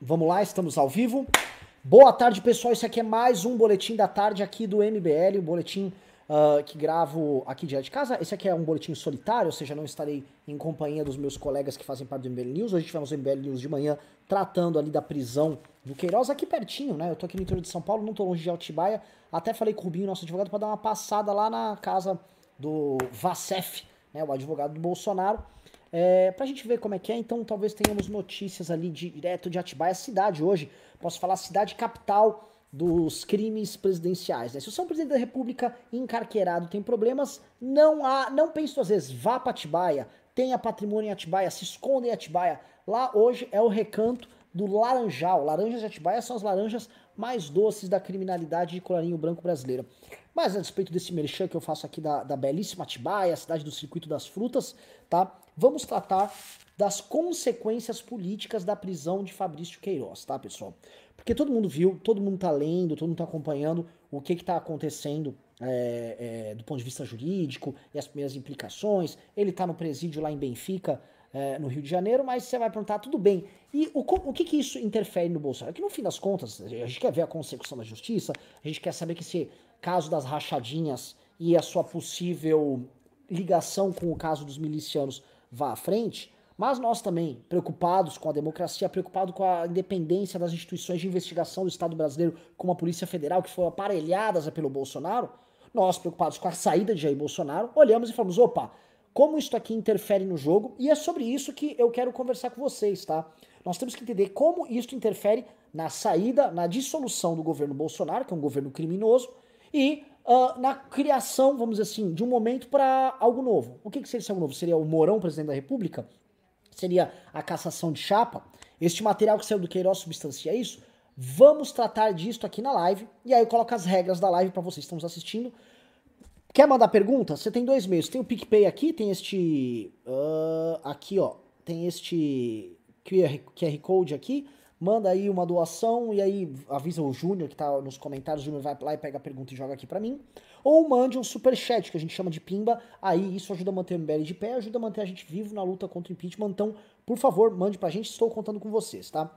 Vamos lá, estamos ao vivo. Boa tarde, pessoal. Esse aqui é mais um boletim da tarde aqui do MBL, o boletim uh, que gravo aqui direto de casa. Esse aqui é um boletim solitário, ou seja, não estarei em companhia dos meus colegas que fazem parte do MBL News. Hoje tivemos o MBL News de manhã tratando ali da prisão do Queiroz, aqui pertinho, né? Eu tô aqui no interior de São Paulo, não tô longe de Altibaia. Até falei com o Rubinho, nosso advogado, para dar uma passada lá na casa do Vacef, né? O advogado do Bolsonaro é, pra gente ver como é que é, então talvez tenhamos notícias ali direto de Atibaia, cidade hoje, posso falar cidade capital dos crimes presidenciais. Né? Se é um presidente da república encarqueirado, tem problemas, não há, não pense duas vezes, vá para Atibaia, tenha patrimônio em Atibaia, se esconda em Atibaia. Lá hoje é o recanto do laranjal. Laranjas de Atibaia são as laranjas mais doces da criminalidade de colarinho branco brasileira. Mas a respeito desse merchan que eu faço aqui da, da belíssima Atibaia, cidade do circuito das frutas, tá? Vamos tratar das consequências políticas da prisão de Fabrício Queiroz, tá, pessoal? Porque todo mundo viu, todo mundo tá lendo, todo mundo tá acompanhando o que que tá acontecendo é, é, do ponto de vista jurídico e as primeiras implicações. Ele tá no presídio lá em Benfica, é, no Rio de Janeiro, mas você vai perguntar, tudo bem, e o, o que que isso interfere no Bolsonaro? Que no fim das contas, a gente quer ver a consecução da justiça, a gente quer saber que esse caso das rachadinhas e a sua possível ligação com o caso dos milicianos vá à frente, mas nós também, preocupados com a democracia, preocupados com a independência das instituições de investigação do Estado brasileiro, como a Polícia Federal, que foram aparelhadas pelo Bolsonaro, nós, preocupados com a saída de Jair Bolsonaro, olhamos e falamos: opa, como isso aqui interfere no jogo? E é sobre isso que eu quero conversar com vocês, tá? Nós temos que entender como isso interfere na saída, na dissolução do governo Bolsonaro, que é um governo criminoso, e uh, na criação, vamos dizer assim, de um momento para algo novo. O que, que seria esse algo novo? Seria o Mourão, presidente da República? Seria a cassação de chapa? Este material que saiu do Queiroz substancia isso? Vamos tratar disso aqui na live. E aí eu coloco as regras da live para vocês que estão nos assistindo. Quer mandar pergunta? Você tem dois meios. Tem o PicPay aqui, tem este. Uh, aqui, ó. Tem este QR Code aqui manda aí uma doação e aí avisa o Júnior que tá nos comentários, o Júnior vai lá e pega a pergunta e joga aqui para mim. Ou mande um super chat que a gente chama de pimba, aí isso ajuda a manter o MBL de pé, ajuda a manter a gente vivo na luta contra o impeachment. Então, por favor, mande pra gente, estou contando com vocês, tá?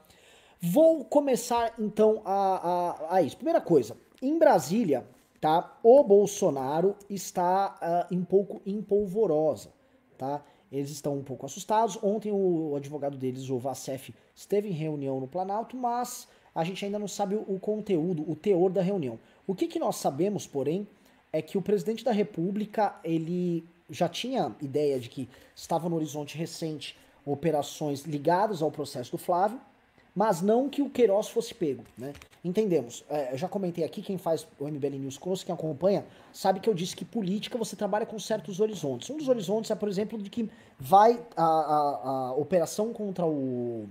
Vou começar então a, a, a isso. Primeira coisa, em Brasília, tá? O Bolsonaro está uh, um pouco empolvorosa, tá? Eles estão um pouco assustados. Ontem o advogado deles, o Vacef, esteve em reunião no Planalto, mas a gente ainda não sabe o conteúdo, o teor da reunião. O que, que nós sabemos, porém, é que o presidente da República ele já tinha ideia de que estava no horizonte recente operações ligadas ao processo do Flávio, mas não que o Queiroz fosse pego, né? Entendemos. É, eu já comentei aqui, quem faz o MBL News conosco, quem acompanha, sabe que eu disse que política você trabalha com certos horizontes. Um dos horizontes é, por exemplo, de que vai a, a, a operação contra o,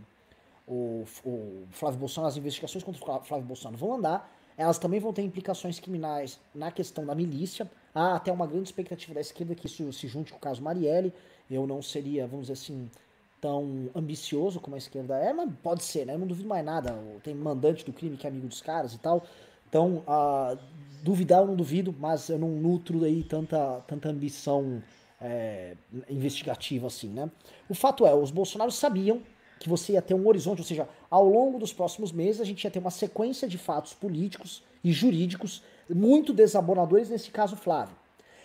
o, o, Flávio Bolsonaro, as investigações contra o Flávio Bolsonaro vão andar, elas também vão ter implicações criminais na questão da milícia. Há até uma grande expectativa da esquerda que isso se junte com o caso Marielle. Eu não seria, vamos dizer assim, tão ambicioso como a esquerda é, mas pode ser, né? Eu não duvido mais nada. Tem mandante do crime que é amigo dos caras e tal. Então, uh, duvidar eu não duvido, mas eu não nutro aí tanta, tanta ambição é, investigativa assim, né? O fato é, os bolsonaros sabiam que você ia ter um horizonte, ou seja, ao longo dos próximos meses a gente ia ter uma sequência de fatos políticos e jurídicos muito desabonadores, nesse caso Flávio.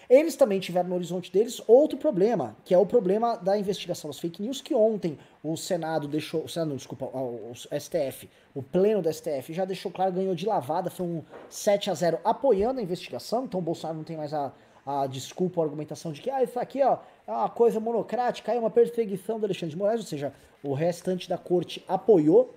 Eles também tiveram no horizonte deles outro problema, que é o problema da investigação das fake news, que ontem o Senado deixou, o Senado, não, desculpa, o STF, o pleno da STF já deixou claro, ganhou de lavada, foi um 7 a 0 apoiando a investigação, então o Bolsonaro não tem mais a, a desculpa, a argumentação de que ah, isso aqui ó, é uma coisa monocrática, é uma perseguição do Alexandre de Moraes, ou seja, o restante da corte apoiou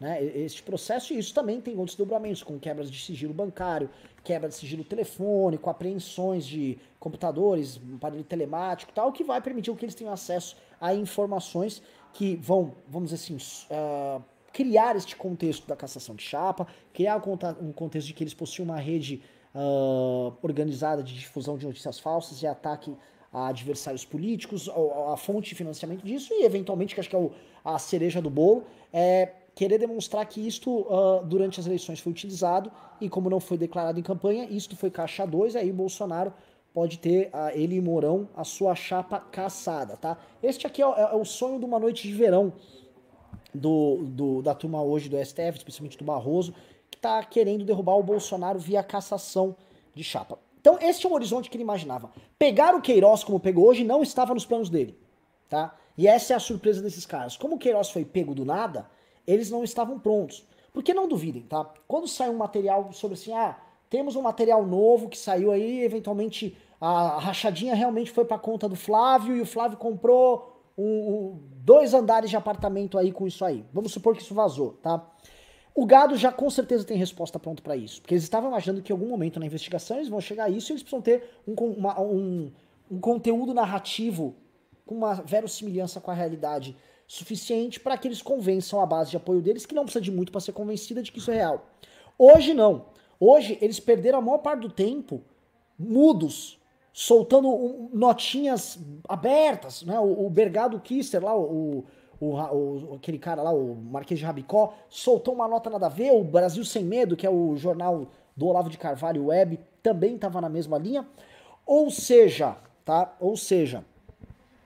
né, este processo, e isso também tem outros dobramentos, como quebras de sigilo bancário, quebra de sigilo telefônico, apreensões de computadores, aparelho telemático tal, que vai permitir que eles tenham acesso a informações que vão, vamos dizer assim, uh, criar este contexto da cassação de chapa, criar um contexto de que eles possuem uma rede uh, organizada de difusão de notícias falsas e ataque a adversários políticos, a, a fonte de financiamento disso, e eventualmente, que acho que é o, a cereja do bolo, é querer demonstrar que isto uh, durante as eleições foi utilizado e como não foi declarado em campanha, isto foi caixa 2, aí o Bolsonaro pode ter, uh, ele e Mourão, a sua chapa caçada, tá? Este aqui é, é, é, o sonho de uma noite de verão do, do, da turma hoje do STF, especialmente do Barroso, que está querendo derrubar o Bolsonaro via cassação de chapa. Então, este é o horizonte que ele imaginava. Pegar o Queiroz como pegou hoje não estava nos planos dele, tá? E essa é a surpresa desses caras. Como o Queiroz foi pego do nada, eles não estavam prontos. Porque não duvidem, tá? Quando sai um material sobre assim, ah, temos um material novo que saiu aí, eventualmente a rachadinha realmente foi para conta do Flávio e o Flávio comprou um, um, dois andares de apartamento aí com isso aí. Vamos supor que isso vazou, tá? O gado já com certeza tem resposta pronta para isso, porque eles estavam imaginando que em algum momento na investigação eles vão chegar a isso e eles precisam ter um, uma, um, um conteúdo narrativo com uma verossimilhança com a realidade suficiente para que eles convençam a base de apoio deles, que não precisa de muito para ser convencida de que isso é real. Hoje não. Hoje eles perderam a maior parte do tempo mudos, soltando notinhas abertas, né? O, o Bergado Kister lá, o, o, aquele cara lá, o Marquês de Rabicó, soltou uma nota nada a ver, o Brasil Sem Medo, que é o jornal do Olavo de Carvalho Web, também estava na mesma linha. Ou seja, tá? Ou seja,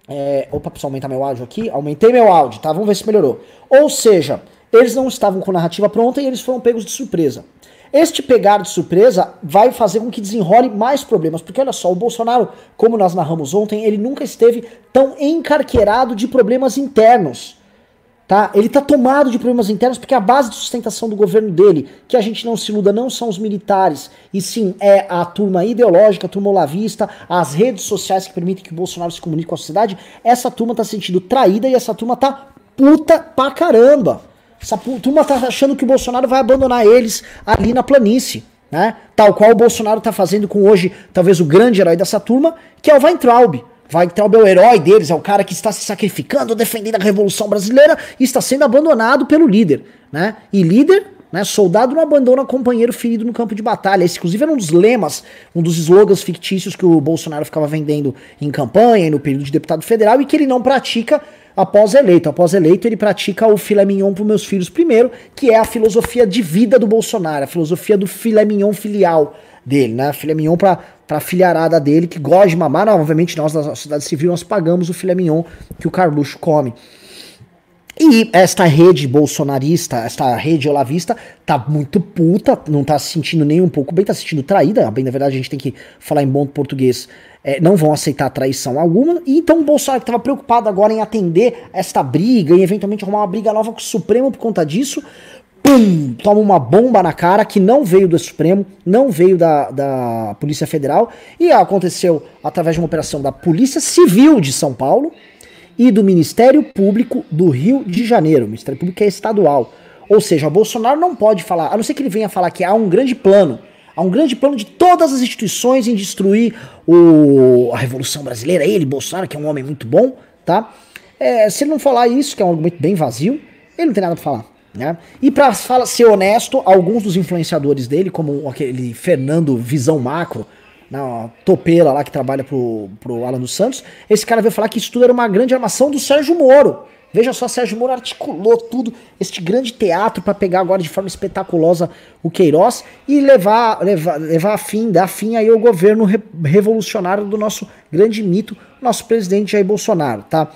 é, opa, preciso aumentar meu áudio aqui. Aumentei meu áudio, tá? Vamos ver se melhorou. Ou seja, eles não estavam com narrativa pronta e eles foram pegos de surpresa. Este pegar de surpresa vai fazer com que desenrole mais problemas, porque olha só, o Bolsonaro, como nós narramos ontem, ele nunca esteve tão encarquerado de problemas internos. Tá? Ele está tomado de problemas internos porque a base de sustentação do governo dele, que a gente não se iluda, não são os militares, e sim é a turma ideológica, a turma olavista, as redes sociais que permitem que o Bolsonaro se comunique com a sociedade. Essa turma está se sentindo traída e essa turma tá puta pra caramba. Essa turma tá achando que o Bolsonaro vai abandonar eles ali na planície, né? Tal qual o Bolsonaro tá fazendo com hoje, talvez o grande herói dessa turma, que é o Weintraub. Weintraub é o herói deles, é o cara que está se sacrificando, defendendo a Revolução Brasileira e está sendo abandonado pelo líder, né? E líder, né, soldado não abandona companheiro ferido no campo de batalha. Esse, inclusive, era um dos lemas, um dos slogans fictícios que o Bolsonaro ficava vendendo em campanha e no período de deputado federal e que ele não pratica após eleito. Após eleito, ele pratica o filé mignon para meus filhos primeiro, que é a filosofia de vida do Bolsonaro, a filosofia do filé mignon filial dele, né? Filé mignon para a filharada dele, que gosta de mamar. Não, obviamente, nós da sociedade civil, nós pagamos o filé mignon que o Carluxo come. E esta rede bolsonarista, esta rede olavista, tá muito puta, não tá se sentindo nem um pouco bem, tá se sentindo traída. Bem, na verdade, a gente tem que falar em bom português é, não vão aceitar traição alguma. E então o Bolsonaro estava preocupado agora em atender esta briga e eventualmente arrumar uma briga nova com o Supremo por conta disso. Pum! Toma uma bomba na cara que não veio do Supremo, não veio da, da Polícia Federal e aconteceu através de uma operação da Polícia Civil de São Paulo e do Ministério Público do Rio de Janeiro. O Ministério Público é estadual. Ou seja, o Bolsonaro não pode falar, a não ser que ele venha falar que há um grande plano Há um grande plano de todas as instituições em destruir o, a Revolução Brasileira. Ele, Bolsonaro, que é um homem muito bom, tá? É, se ele não falar isso, que é um argumento bem vazio, ele não tem nada pra falar. Né? E para ser honesto, alguns dos influenciadores dele, como aquele Fernando Visão Macro, na topeira lá que trabalha pro, pro Alan dos Santos, esse cara veio falar que isso tudo era uma grande armação do Sérgio Moro. Veja só, Sérgio Moro articulou tudo, este grande teatro para pegar agora de forma espetaculosa o Queiroz e levar, levar, levar a fim, dar fim aí ao governo re revolucionário do nosso grande mito, nosso presidente Jair Bolsonaro, tá?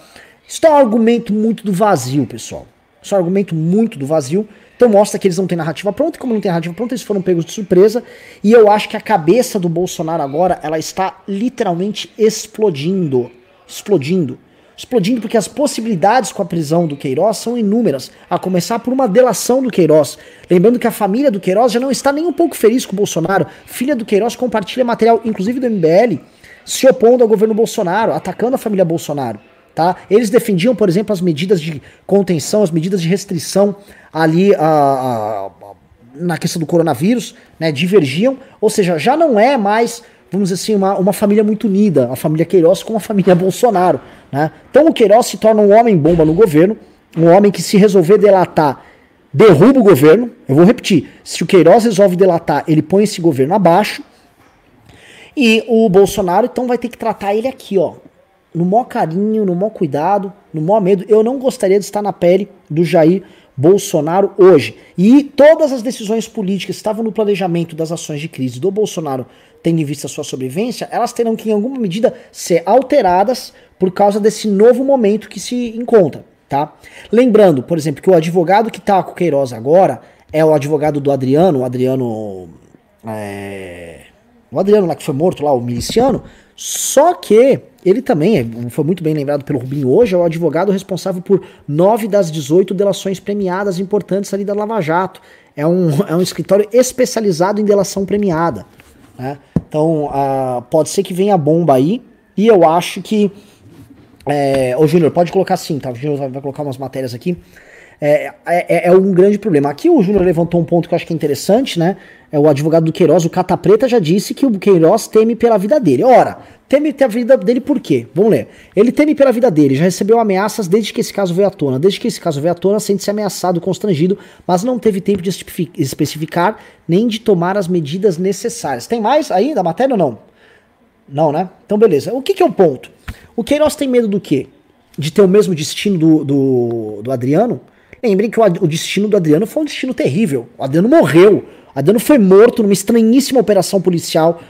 Isso é um argumento muito do vazio, pessoal. Isso é um argumento muito do vazio. Então mostra que eles não têm narrativa pronta, e como não tem narrativa pronta, eles foram pegos de surpresa. E eu acho que a cabeça do Bolsonaro agora, ela está literalmente explodindo. Explodindo explodindo porque as possibilidades com a prisão do Queiroz são inúmeras, a começar por uma delação do Queiroz. Lembrando que a família do Queiroz já não está nem um pouco feliz com o Bolsonaro. Filha do Queiroz compartilha material, inclusive do MBL, se opondo ao governo Bolsonaro, atacando a família Bolsonaro. Tá? Eles defendiam, por exemplo, as medidas de contenção, as medidas de restrição ali a, a, a, na questão do coronavírus, né? divergiam, ou seja, já não é mais vamos dizer assim, uma, uma família muito unida, a família Queiroz com a família Bolsonaro. Né? Então o Queiroz se torna um homem bomba no governo, um homem que se resolver delatar, derruba o governo. Eu vou repetir, se o Queiroz resolve delatar, ele põe esse governo abaixo. E o Bolsonaro então vai ter que tratar ele aqui, ó, no maior carinho, no maior cuidado, no maior medo. Eu não gostaria de estar na pele do Jair Bolsonaro hoje. E todas as decisões políticas que estavam no planejamento das ações de crise do Bolsonaro tendo em vista sua sobrevivência, elas terão que, em alguma medida, ser alteradas por causa desse novo momento que se encontra. tá? Lembrando, por exemplo, que o advogado que tá com Queiroz agora é o advogado do Adriano, o Adriano. É, o Adriano lá que foi morto lá, o miliciano. Só que ele também é, foi muito bem lembrado pelo Rubinho hoje, é o advogado responsável por nove das 18 delações premiadas importantes ali da Lava Jato. É um, é um escritório especializado em delação premiada. Né? Então, uh, pode ser que venha bomba aí. E eu acho que. É, ô, Júnior, pode colocar sim, tá? O Júnior vai, vai colocar umas matérias aqui. É, é, é, um grande problema. Aqui o Júnior levantou um ponto que eu acho que é interessante, né? É o advogado do Queiroz, o Cata Preta, já disse que o Queiroz teme pela vida dele. Ora, teme pela vida dele por quê? Vamos ler. Ele teme pela vida dele, já recebeu ameaças desde que esse caso veio à tona. Desde que esse caso veio à tona, sente-se ameaçado, constrangido, mas não teve tempo de especificar nem de tomar as medidas necessárias. Tem mais aí da matéria ou não? Não, né? Então beleza. O que, que é o ponto? O Queiroz tem medo do quê? De ter o mesmo destino do, do, do Adriano? Lembrem que o, o destino do Adriano foi um destino terrível. O Adriano morreu. O Adriano foi morto numa estranhíssima operação policial.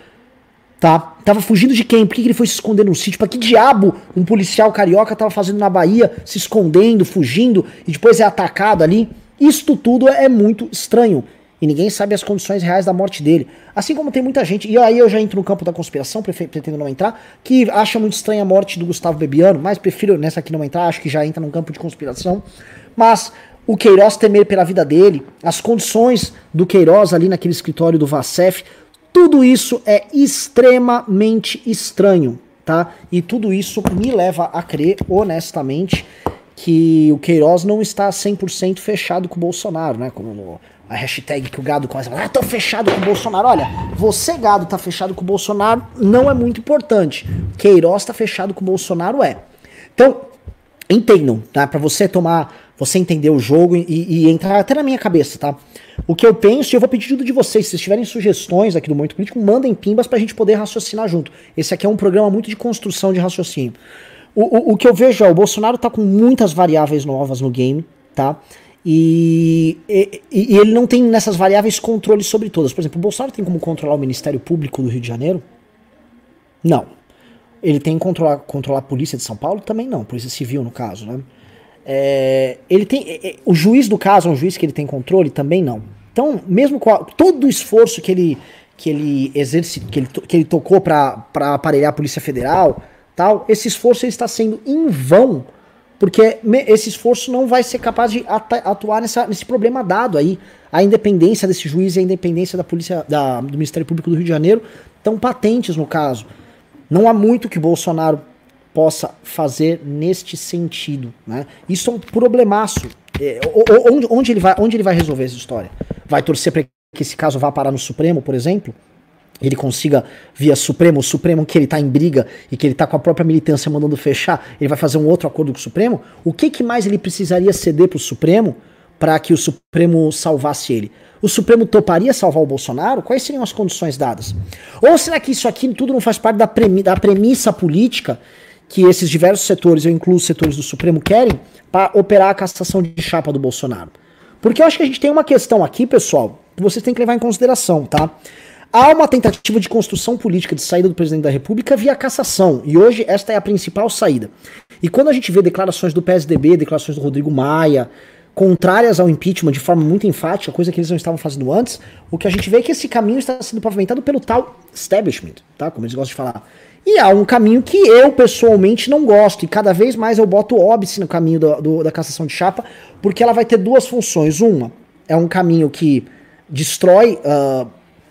Tá? Tava fugindo de quem? Por que, que ele foi se esconder num sítio? Pra que diabo um policial carioca tava fazendo na Bahia, se escondendo, fugindo, e depois é atacado ali? Isto tudo é muito estranho. E ninguém sabe as condições reais da morte dele. Assim como tem muita gente, e aí eu já entro no campo da conspiração, pretendo não entrar, que acha muito estranha a morte do Gustavo Bebiano, mas prefiro nessa aqui não entrar, acho que já entra num campo de conspiração. Mas o Queiroz temer pela vida dele, as condições do Queiroz ali naquele escritório do Vacef, tudo isso é extremamente estranho, tá? E tudo isso me leva a crer, honestamente, que o Queiroz não está 100% fechado com o Bolsonaro, né? Como a hashtag que o gado começa a falar, ah, tô fechado com o Bolsonaro. Olha, você, gado, tá fechado com o Bolsonaro, não é muito importante. Queiroz tá fechado com o Bolsonaro, é. Então, entendam, tá? Pra você tomar você entender o jogo e, e, entrar até na minha cabeça, tá? O que eu penso, e eu vou pedir tudo de vocês, se vocês tiverem sugestões aqui do Momento Político, mandem pimbas pra gente poder raciocinar junto. Esse aqui é um programa muito de construção de raciocínio. O, o, o que eu vejo é, o Bolsonaro tá com muitas variáveis novas no game, tá? E, e, e, ele não tem nessas variáveis controle sobre todas. Por exemplo, o Bolsonaro tem como controlar o Ministério Público do Rio de Janeiro? Não. Ele tem controlar, controlar a Polícia de São Paulo? Também não. Polícia Civil, no caso, né? É, ele tem, é, é, o juiz do caso é um juiz que ele tem controle? Também não. Então, mesmo com a, todo o esforço que ele, que ele exerce, que ele, que ele tocou para aparelhar a Polícia Federal, tal, esse esforço ele está sendo em vão, porque esse esforço não vai ser capaz de atuar nessa, nesse problema dado aí. A independência desse juiz e a independência da polícia, da, do Ministério Público do Rio de Janeiro estão patentes no caso. Não há muito que Bolsonaro possa fazer neste sentido. Né? Isso é um problemaço. É, onde, onde, ele vai, onde ele vai resolver essa história? Vai torcer para que esse caso vá parar no Supremo, por exemplo? Ele consiga, via Supremo, o Supremo que ele está em briga e que ele está com a própria militância mandando fechar, ele vai fazer um outro acordo com o Supremo? O que, que mais ele precisaria ceder para o Supremo para que o Supremo salvasse ele? O Supremo toparia salvar o Bolsonaro? Quais seriam as condições dadas? Ou será que isso aqui tudo não faz parte da, premi da premissa política que esses diversos setores, eu incluo os setores do Supremo, querem para operar a cassação de chapa do Bolsonaro. Porque eu acho que a gente tem uma questão aqui, pessoal, que vocês têm que levar em consideração, tá? Há uma tentativa de construção política de saída do presidente da República via cassação, e hoje esta é a principal saída. E quando a gente vê declarações do PSDB, declarações do Rodrigo Maia, contrárias ao impeachment de forma muito enfática, coisa que eles não estavam fazendo antes, o que a gente vê é que esse caminho está sendo pavimentado pelo tal establishment, tá? Como eles gostam de falar. E há um caminho que eu pessoalmente não gosto, e cada vez mais eu boto óbice no caminho do, do, da cassação de chapa, porque ela vai ter duas funções. Uma, é um caminho que destrói uh,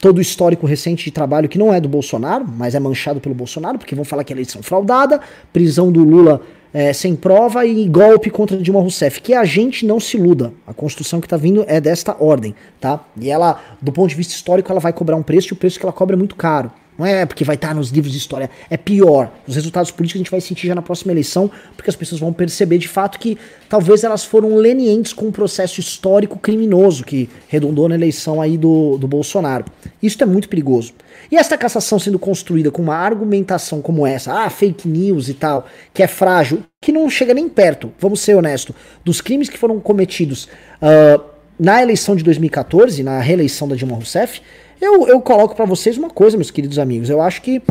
todo o histórico recente de trabalho que não é do Bolsonaro, mas é manchado pelo Bolsonaro, porque vão falar que é eleição fraudada, prisão do Lula é, sem prova e golpe contra Dilma Rousseff. Que a gente não se iluda. A construção que está vindo é desta ordem, tá? E ela, do ponto de vista histórico, ela vai cobrar um preço e o preço que ela cobra é muito caro. Não é porque vai estar nos livros de história. É pior. Os resultados políticos a gente vai sentir já na próxima eleição, porque as pessoas vão perceber de fato que talvez elas foram lenientes com um processo histórico criminoso que redundou na eleição aí do, do Bolsonaro. Isso é muito perigoso. E essa cassação sendo construída com uma argumentação como essa, ah, fake news e tal, que é frágil, que não chega nem perto, vamos ser honestos, dos crimes que foram cometidos uh, na eleição de 2014, na reeleição da Dilma Rousseff, eu, eu coloco para vocês uma coisa, meus queridos amigos. Eu acho que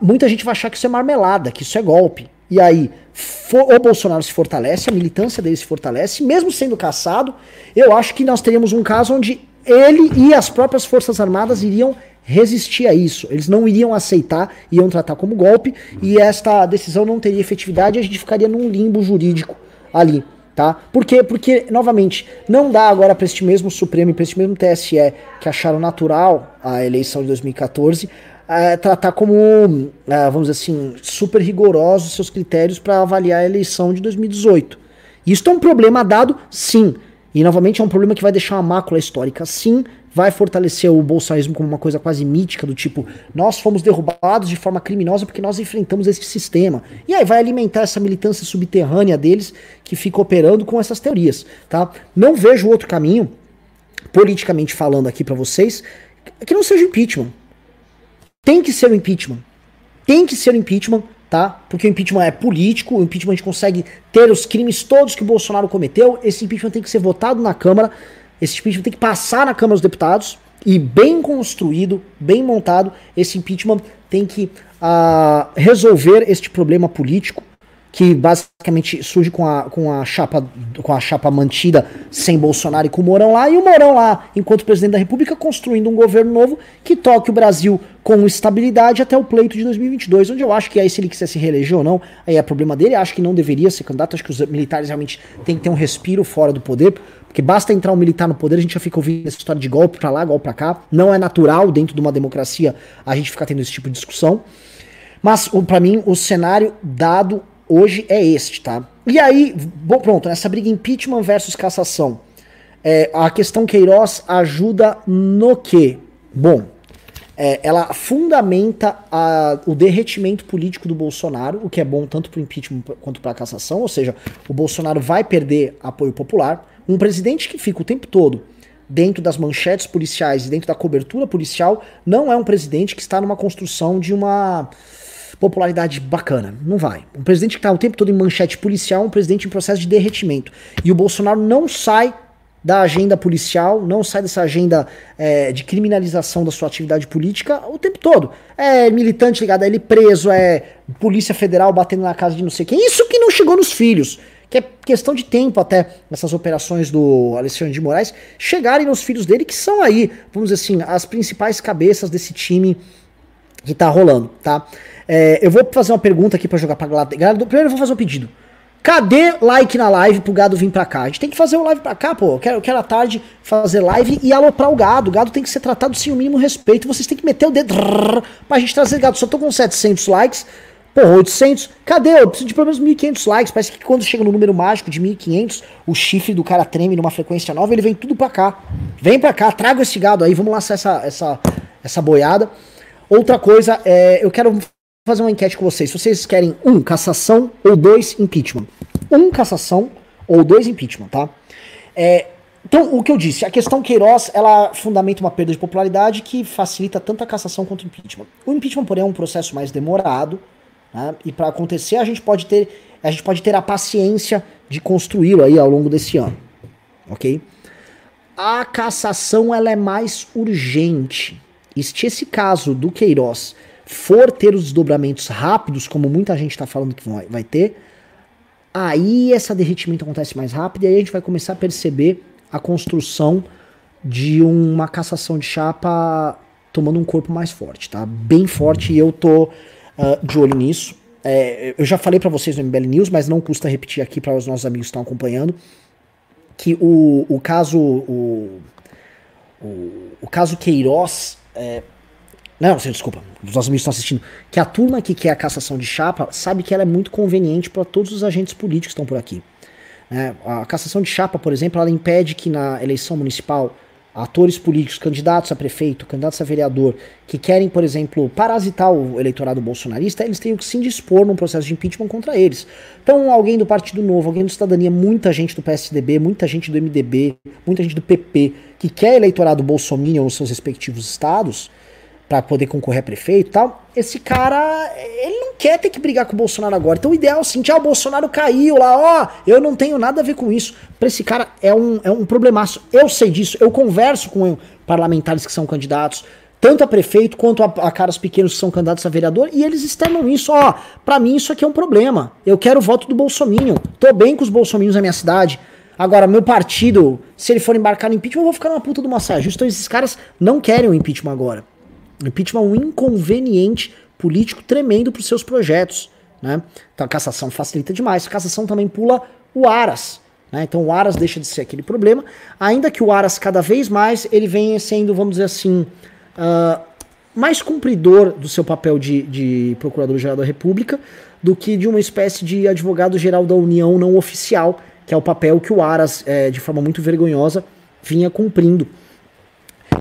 muita gente vai achar que isso é marmelada, que isso é golpe. E aí o Bolsonaro se fortalece, a militância dele se fortalece, mesmo sendo caçado, eu acho que nós teríamos um caso onde ele e as próprias Forças Armadas iriam resistir a isso. Eles não iriam aceitar, iam tratar como golpe, e esta decisão não teria efetividade e a gente ficaria num limbo jurídico ali. Tá? Por quê? Porque, novamente, não dá agora para este mesmo Supremo e para este mesmo TSE que acharam natural a eleição de 2014 é, tratar como, é, vamos dizer assim, super rigorosos seus critérios para avaliar a eleição de 2018. Isso é um problema dado, sim. E novamente é um problema que vai deixar uma mácula histórica, sim. Vai fortalecer o bolsonarismo como uma coisa quase mítica, do tipo, nós fomos derrubados de forma criminosa porque nós enfrentamos esse sistema. E aí vai alimentar essa militância subterrânea deles que fica operando com essas teorias, tá? Não vejo outro caminho, politicamente falando aqui para vocês, que não seja impeachment. Tem que ser o impeachment. Tem que ser o impeachment, tá? Porque o impeachment é político, o impeachment a gente consegue ter os crimes todos que o Bolsonaro cometeu. Esse impeachment tem que ser votado na Câmara, esse impeachment tem que passar na Câmara dos Deputados e bem construído, bem montado, esse impeachment tem que uh, resolver este problema político que basicamente surge com a, com a chapa com a chapa mantida sem Bolsonaro e com o Mourão lá, e o Mourão lá, enquanto presidente da República, construindo um governo novo que toque o Brasil com estabilidade até o pleito de 2022, onde eu acho que aí se ele quiser se reeleger ou não, aí é problema dele, acho que não deveria ser candidato, acho que os militares realmente têm que ter um respiro fora do poder, porque basta entrar um militar no poder, a gente já fica ouvindo essa história de golpe pra lá, golpe pra cá, não é natural dentro de uma democracia a gente ficar tendo esse tipo de discussão, mas para mim o cenário dado hoje é este, tá? E aí, bom, pronto, nessa briga impeachment versus cassação, é, a questão Queiroz ajuda no quê? Bom, é, ela fundamenta a, o derretimento político do Bolsonaro, o que é bom tanto para o impeachment quanto para a cassação, ou seja, o Bolsonaro vai perder apoio popular. Um presidente que fica o tempo todo dentro das manchetes policiais e dentro da cobertura policial não é um presidente que está numa construção de uma popularidade bacana. Não vai. Um presidente que está o tempo todo em manchete policial é um presidente em processo de derretimento. E o Bolsonaro não sai da agenda policial, não sai dessa agenda é, de criminalização da sua atividade política o tempo todo. É militante ligado a ele preso, é Polícia Federal batendo na casa de não sei quem. Isso que não chegou nos filhos. Que é questão de tempo até essas operações do Alexandre de Moraes chegarem nos filhos dele, que são aí, vamos dizer assim, as principais cabeças desse time que tá rolando, tá? É, eu vou fazer uma pergunta aqui para jogar pra galera. Primeiro eu vou fazer um pedido. Cadê like na live pro gado vir pra cá? A gente tem que fazer o live pra cá, pô. Eu quero, eu quero à tarde fazer live e aloprar o gado. O gado tem que ser tratado sem o mínimo respeito. Vocês têm que meter o dedo pra gente trazer gado. Só tô com 700 likes. Pô, 800. Cadê? Eu preciso de pelo menos 1.500 likes. Parece que quando chega no número mágico de 1.500, o chifre do cara treme numa frequência nova, ele vem tudo pra cá. Vem pra cá, traga esse gado aí. Vamos lançar essa, essa, essa boiada. Outra coisa, é, eu quero fazer uma enquete com vocês. Se vocês querem um, cassação ou dois, impeachment. Um, cassação ou dois, impeachment, tá? É, então, o que eu disse, a questão Queiroz, ela fundamenta uma perda de popularidade que facilita tanto a cassação quanto o impeachment. O impeachment, porém, é um processo mais demorado, né? e para acontecer a gente pode ter a gente pode ter a paciência de construí-lo aí ao longo desse ano, ok? A cassação ela é mais urgente. E se esse caso do Queiroz for ter os desdobramentos rápidos, como muita gente está falando que vai, ter, aí esse derretimento acontece mais rápido e aí a gente vai começar a perceber a construção de uma cassação de chapa tomando um corpo mais forte, tá? Bem forte e eu tô uh, de olho nisso. É, eu já falei para vocês no MBL News, mas não custa repetir aqui para os nossos amigos que estão acompanhando, que o, o caso o, o, o caso Queiroz é, não, desculpa, os nossos amigos estão assistindo. Que a turma que quer a cassação de chapa sabe que ela é muito conveniente para todos os agentes políticos que estão por aqui. É, a cassação de chapa, por exemplo, ela impede que na eleição municipal atores políticos, candidatos a prefeito, candidatos a vereador, que querem, por exemplo, parasitar o eleitorado bolsonarista, eles tenham que se indispor num processo de impeachment contra eles. Então, alguém do Partido Novo, alguém do Cidadania, muita gente do PSDB, muita gente do MDB, muita gente do PP, que quer eleitorado bolsominion nos seus respectivos estados, para poder concorrer a prefeito e tal, esse cara, ele não quer ter que brigar com o Bolsonaro agora. Então o ideal é assim, ah, o Bolsonaro caiu lá, ó, eu não tenho nada a ver com isso. Pra esse cara é um, é um problemaço. Eu sei disso, eu converso com parlamentares que são candidatos, tanto a prefeito quanto a, a, caras pequenos que são candidatos a vereador, e eles externam isso, ó, pra mim isso aqui é um problema. Eu quero o voto do Bolsonaro. Tô bem com os bolsominions na minha cidade. Agora, meu partido, se ele for embarcar no impeachment, eu vou ficar numa puta do massagem. Então esses caras não querem o impeachment agora. O impeachment é um inconveniente político tremendo para os seus projetos. Né? Então a cassação facilita demais. A cassação também pula o Aras. Né? Então o Aras deixa de ser aquele problema, ainda que o Aras cada vez mais ele venha sendo, vamos dizer assim, uh, mais cumpridor do seu papel de, de Procurador-Geral da República do que de uma espécie de advogado-geral da União não oficial, que é o papel que o Aras, é, de forma muito vergonhosa, vinha cumprindo.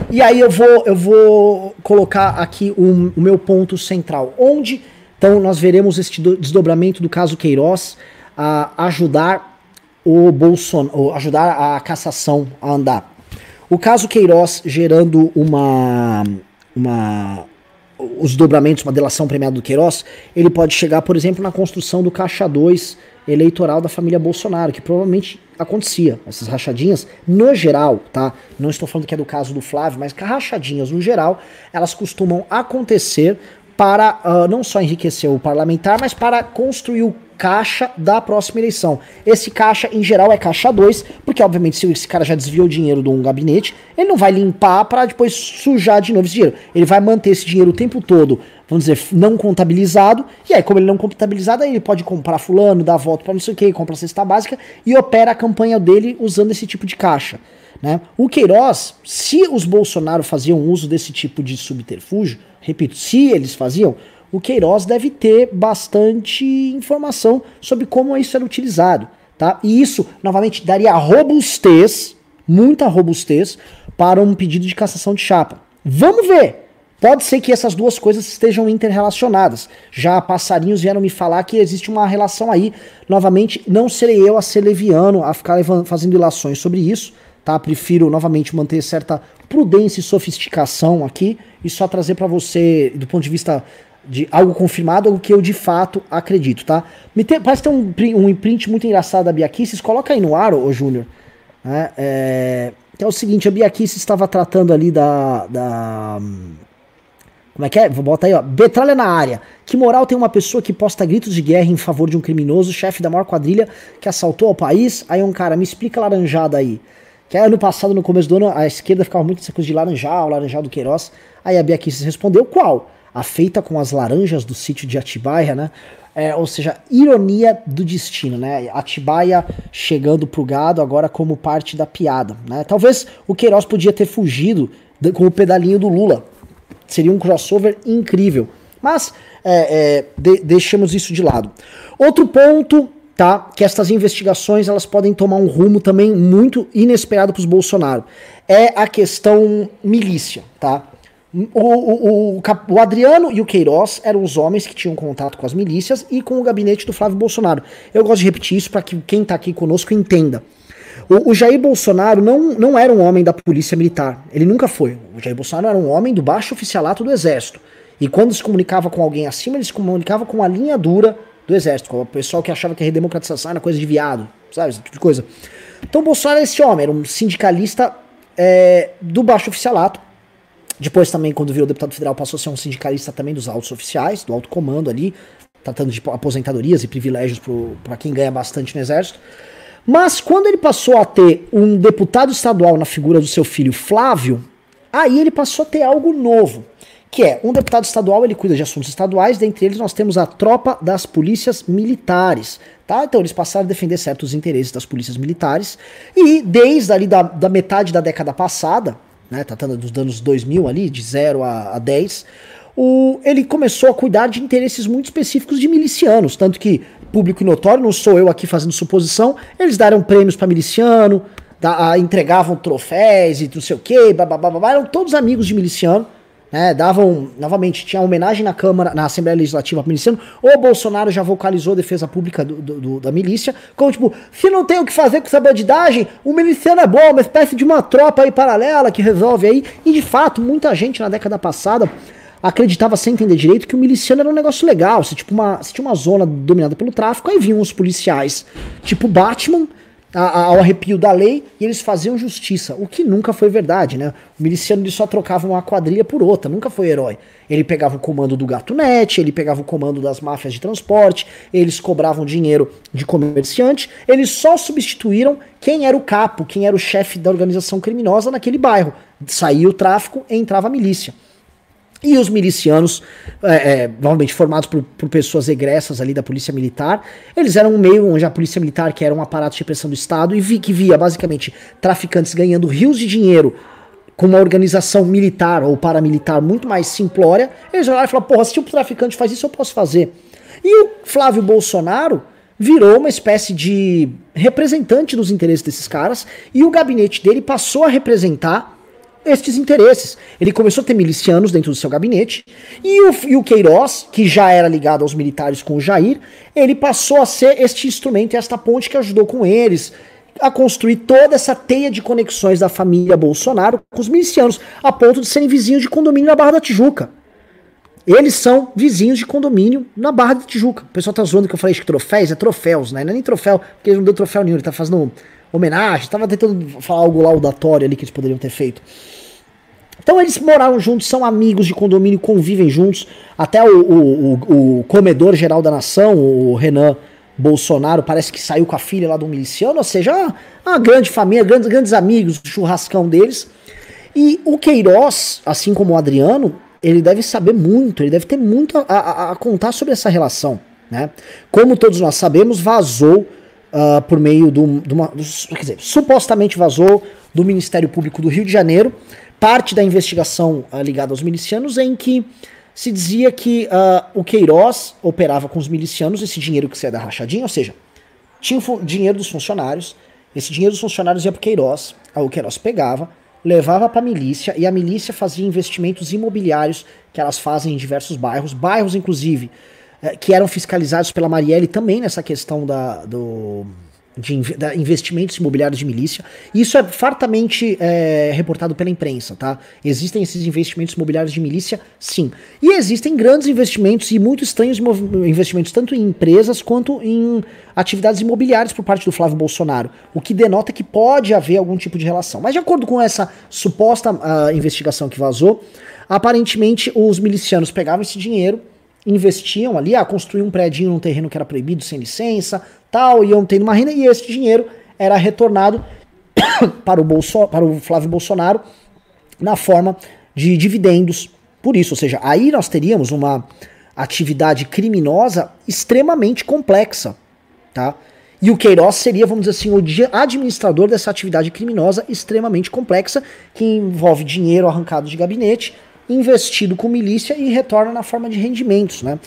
E aí eu vou, eu vou colocar aqui um, o meu ponto central. Onde, então, nós veremos este desdobramento do caso Queiroz a ajudar o Bolsonaro, ajudar a cassação a andar. O caso Queiroz gerando uma, uma os dobramentos, uma delação premiada do Queiroz, ele pode chegar, por exemplo, na construção do Caixa 2 eleitoral da família Bolsonaro, que provavelmente acontecia. Essas rachadinhas, no geral, tá? Não estou falando que é do caso do Flávio, mas rachadinhas, no geral, elas costumam acontecer para uh, não só enriquecer o parlamentar, mas para construir o caixa da próxima eleição. Esse caixa, em geral, é caixa 2, porque, obviamente, se esse cara já desviou dinheiro de um gabinete, ele não vai limpar para depois sujar de novo esse dinheiro. Ele vai manter esse dinheiro o tempo todo, vamos dizer, não contabilizado, e aí, como ele não contabilizado, aí ele pode comprar fulano, dar voto para não sei o que, compra cesta básica e opera a campanha dele usando esse tipo de caixa. Né? O Queiroz, se os Bolsonaro faziam uso desse tipo de subterfúgio, repito, se eles faziam, o Queiroz deve ter bastante informação sobre como isso era utilizado, tá? E isso, novamente, daria robustez, muita robustez, para um pedido de cassação de chapa. Vamos ver! Pode ser que essas duas coisas estejam interrelacionadas. Já passarinhos vieram me falar que existe uma relação aí. Novamente, não serei eu a ser leviano, a ficar fazendo ilações sobre isso, tá? Prefiro, novamente, manter certa prudência e sofisticação aqui e só trazer para você, do ponto de vista de algo confirmado, algo que eu de fato acredito, tá? Me parece ter um, um imprint muito engraçado da Biaquices, coloca aí no ar, ô, Júnior. Né? É, é o seguinte, a Biaquices estava tratando ali da, da... Como é que é? Vou botar aí, ó. Betralha na área. Que moral tem uma pessoa que posta gritos de guerra em favor de um criminoso, chefe da maior quadrilha que assaltou o país? Aí um cara, me explica laranjada aí. Que ano passado, no começo do ano, a esquerda ficava muito essa coisa de laranjal, laranjal do Queiroz. Aí a Biaquices respondeu, qual? A feita com as laranjas do sítio de Atibaia, né? É, ou seja, ironia do destino, né? Atibaia chegando pro gado agora como parte da piada, né? Talvez o Queiroz podia ter fugido com o pedalinho do Lula. Seria um crossover incrível. Mas é, é, de, deixemos isso de lado. Outro ponto, tá? Que essas investigações elas podem tomar um rumo também muito inesperado para os Bolsonaro. É a questão milícia, tá? O, o, o, o, Adriano e o Queiroz eram os homens que tinham contato com as milícias e com o gabinete do Flávio Bolsonaro. Eu gosto de repetir isso para que quem está aqui conosco entenda. O, o, Jair Bolsonaro não, não era um homem da polícia militar. Ele nunca foi. O Jair Bolsonaro era um homem do baixo oficialato do exército. E quando se comunicava com alguém acima, ele se comunicava com a linha dura do exército. Com o pessoal que achava que a redemocratização era coisa de viado, sabe? Esse tipo de coisa. Então Bolsonaro era esse homem, era um sindicalista é, do baixo oficialato depois também, quando virou deputado federal, passou a ser um sindicalista também dos altos oficiais, do alto comando ali, tratando de aposentadorias e privilégios para quem ganha bastante no exército. Mas quando ele passou a ter um deputado estadual na figura do seu filho Flávio, aí ele passou a ter algo novo, que é um deputado estadual, ele cuida de assuntos estaduais, dentre eles nós temos a tropa das polícias militares, tá? Então eles passaram a defender certos interesses das polícias militares, e desde ali da, da metade da década passada, né, tratando dos danos 2000 ali, de 0 a, a 10, o, ele começou a cuidar de interesses muito específicos de milicianos, tanto que, público e notório, não sou eu aqui fazendo suposição, eles deram prêmios para miliciano, da, a, entregavam troféus e não sei o que, eram todos amigos de miliciano, né, davam, novamente, tinha homenagem na Câmara, na Assembleia Legislativa miliciano, o Bolsonaro já vocalizou a defesa pública do, do, da milícia, como tipo, se não tem o que fazer com essa bandidagem, o miliciano é bom, uma espécie de uma tropa aí paralela que resolve aí, e de fato, muita gente na década passada acreditava sem entender direito que o miliciano era um negócio legal, se, tipo uma, se tinha uma zona dominada pelo tráfico, aí vinham os policiais, tipo Batman, ao arrepio da lei e eles faziam justiça, o que nunca foi verdade, né? O miliciano ele só trocava uma quadrilha por outra, nunca foi herói. Ele pegava o comando do Gato Net, ele pegava o comando das máfias de transporte, eles cobravam dinheiro de comerciante, eles só substituíram quem era o capo, quem era o chefe da organização criminosa naquele bairro. Saía o tráfico, entrava a milícia. E os milicianos, é, é, formados por, por, pessoas egressas ali da polícia militar, eles eram um meio onde a polícia militar, que era um aparato de repressão do Estado, e vi, que via basicamente traficantes ganhando rios de dinheiro com uma organização militar ou paramilitar muito mais simplória, eles olharam e falaram, porra, se o traficante faz isso, eu posso fazer. E o Flávio Bolsonaro virou uma espécie de representante dos interesses desses caras, e o gabinete dele passou a representar estes interesses. Ele começou a ter milicianos dentro do seu gabinete, e o, e o Queiroz, que já era ligado aos militares com o Jair, ele passou a ser este instrumento esta ponte que ajudou com eles a construir toda essa teia de conexões da família Bolsonaro com os milicianos, a ponto de serem vizinhos de condomínio na Barra da Tijuca. Eles são vizinhos de condomínio na Barra da Tijuca. O pessoal tá zoando que eu falei que troféus, é troféus, né? Não é nem troféu, porque ele não deu troféu nenhum, ele tá fazendo homenagem, tava tentando falar algo laudatório ali que eles poderiam ter feito. Então eles moraram juntos, são amigos de condomínio, convivem juntos. Até o, o, o, o comedor geral da nação, o Renan Bolsonaro, parece que saiu com a filha lá do miliciano, ou seja, uma, uma grande família, grandes, grandes amigos, churrascão deles. E o Queiroz, assim como o Adriano, ele deve saber muito, ele deve ter muito a, a, a contar sobre essa relação. Né? Como todos nós sabemos, vazou uh, por meio do, de uma. Quer dizer, supostamente vazou do Ministério Público do Rio de Janeiro parte da investigação uh, ligada aos milicianos em que se dizia que uh, o Queiroz operava com os milicianos esse dinheiro que saía da rachadinha, ou seja, tinha dinheiro dos funcionários, esse dinheiro dos funcionários ia para o Queiroz, o Queiroz pegava, levava para a milícia e a milícia fazia investimentos imobiliários que elas fazem em diversos bairros, bairros inclusive que eram fiscalizados pela Marielle também nessa questão da, do, de investimentos imobiliários de milícia. Isso é fartamente é, reportado pela imprensa, tá? Existem esses investimentos imobiliários de milícia, sim. E existem grandes investimentos e muito estranhos investimentos, tanto em empresas quanto em atividades imobiliárias por parte do Flávio Bolsonaro, o que denota que pode haver algum tipo de relação. Mas de acordo com essa suposta uh, investigação que vazou, aparentemente os milicianos pegavam esse dinheiro investiam ali, ah, construíam um prédio num terreno que era proibido, sem licença, tal, iam tendo uma renda, e esse dinheiro era retornado para o, Bolso, para o Flávio Bolsonaro na forma de dividendos. Por isso, ou seja, aí nós teríamos uma atividade criminosa extremamente complexa, tá? E o Queiroz seria, vamos dizer assim, o administrador dessa atividade criminosa extremamente complexa, que envolve dinheiro arrancado de gabinete, investido com milícia e retorna na forma de rendimentos, né?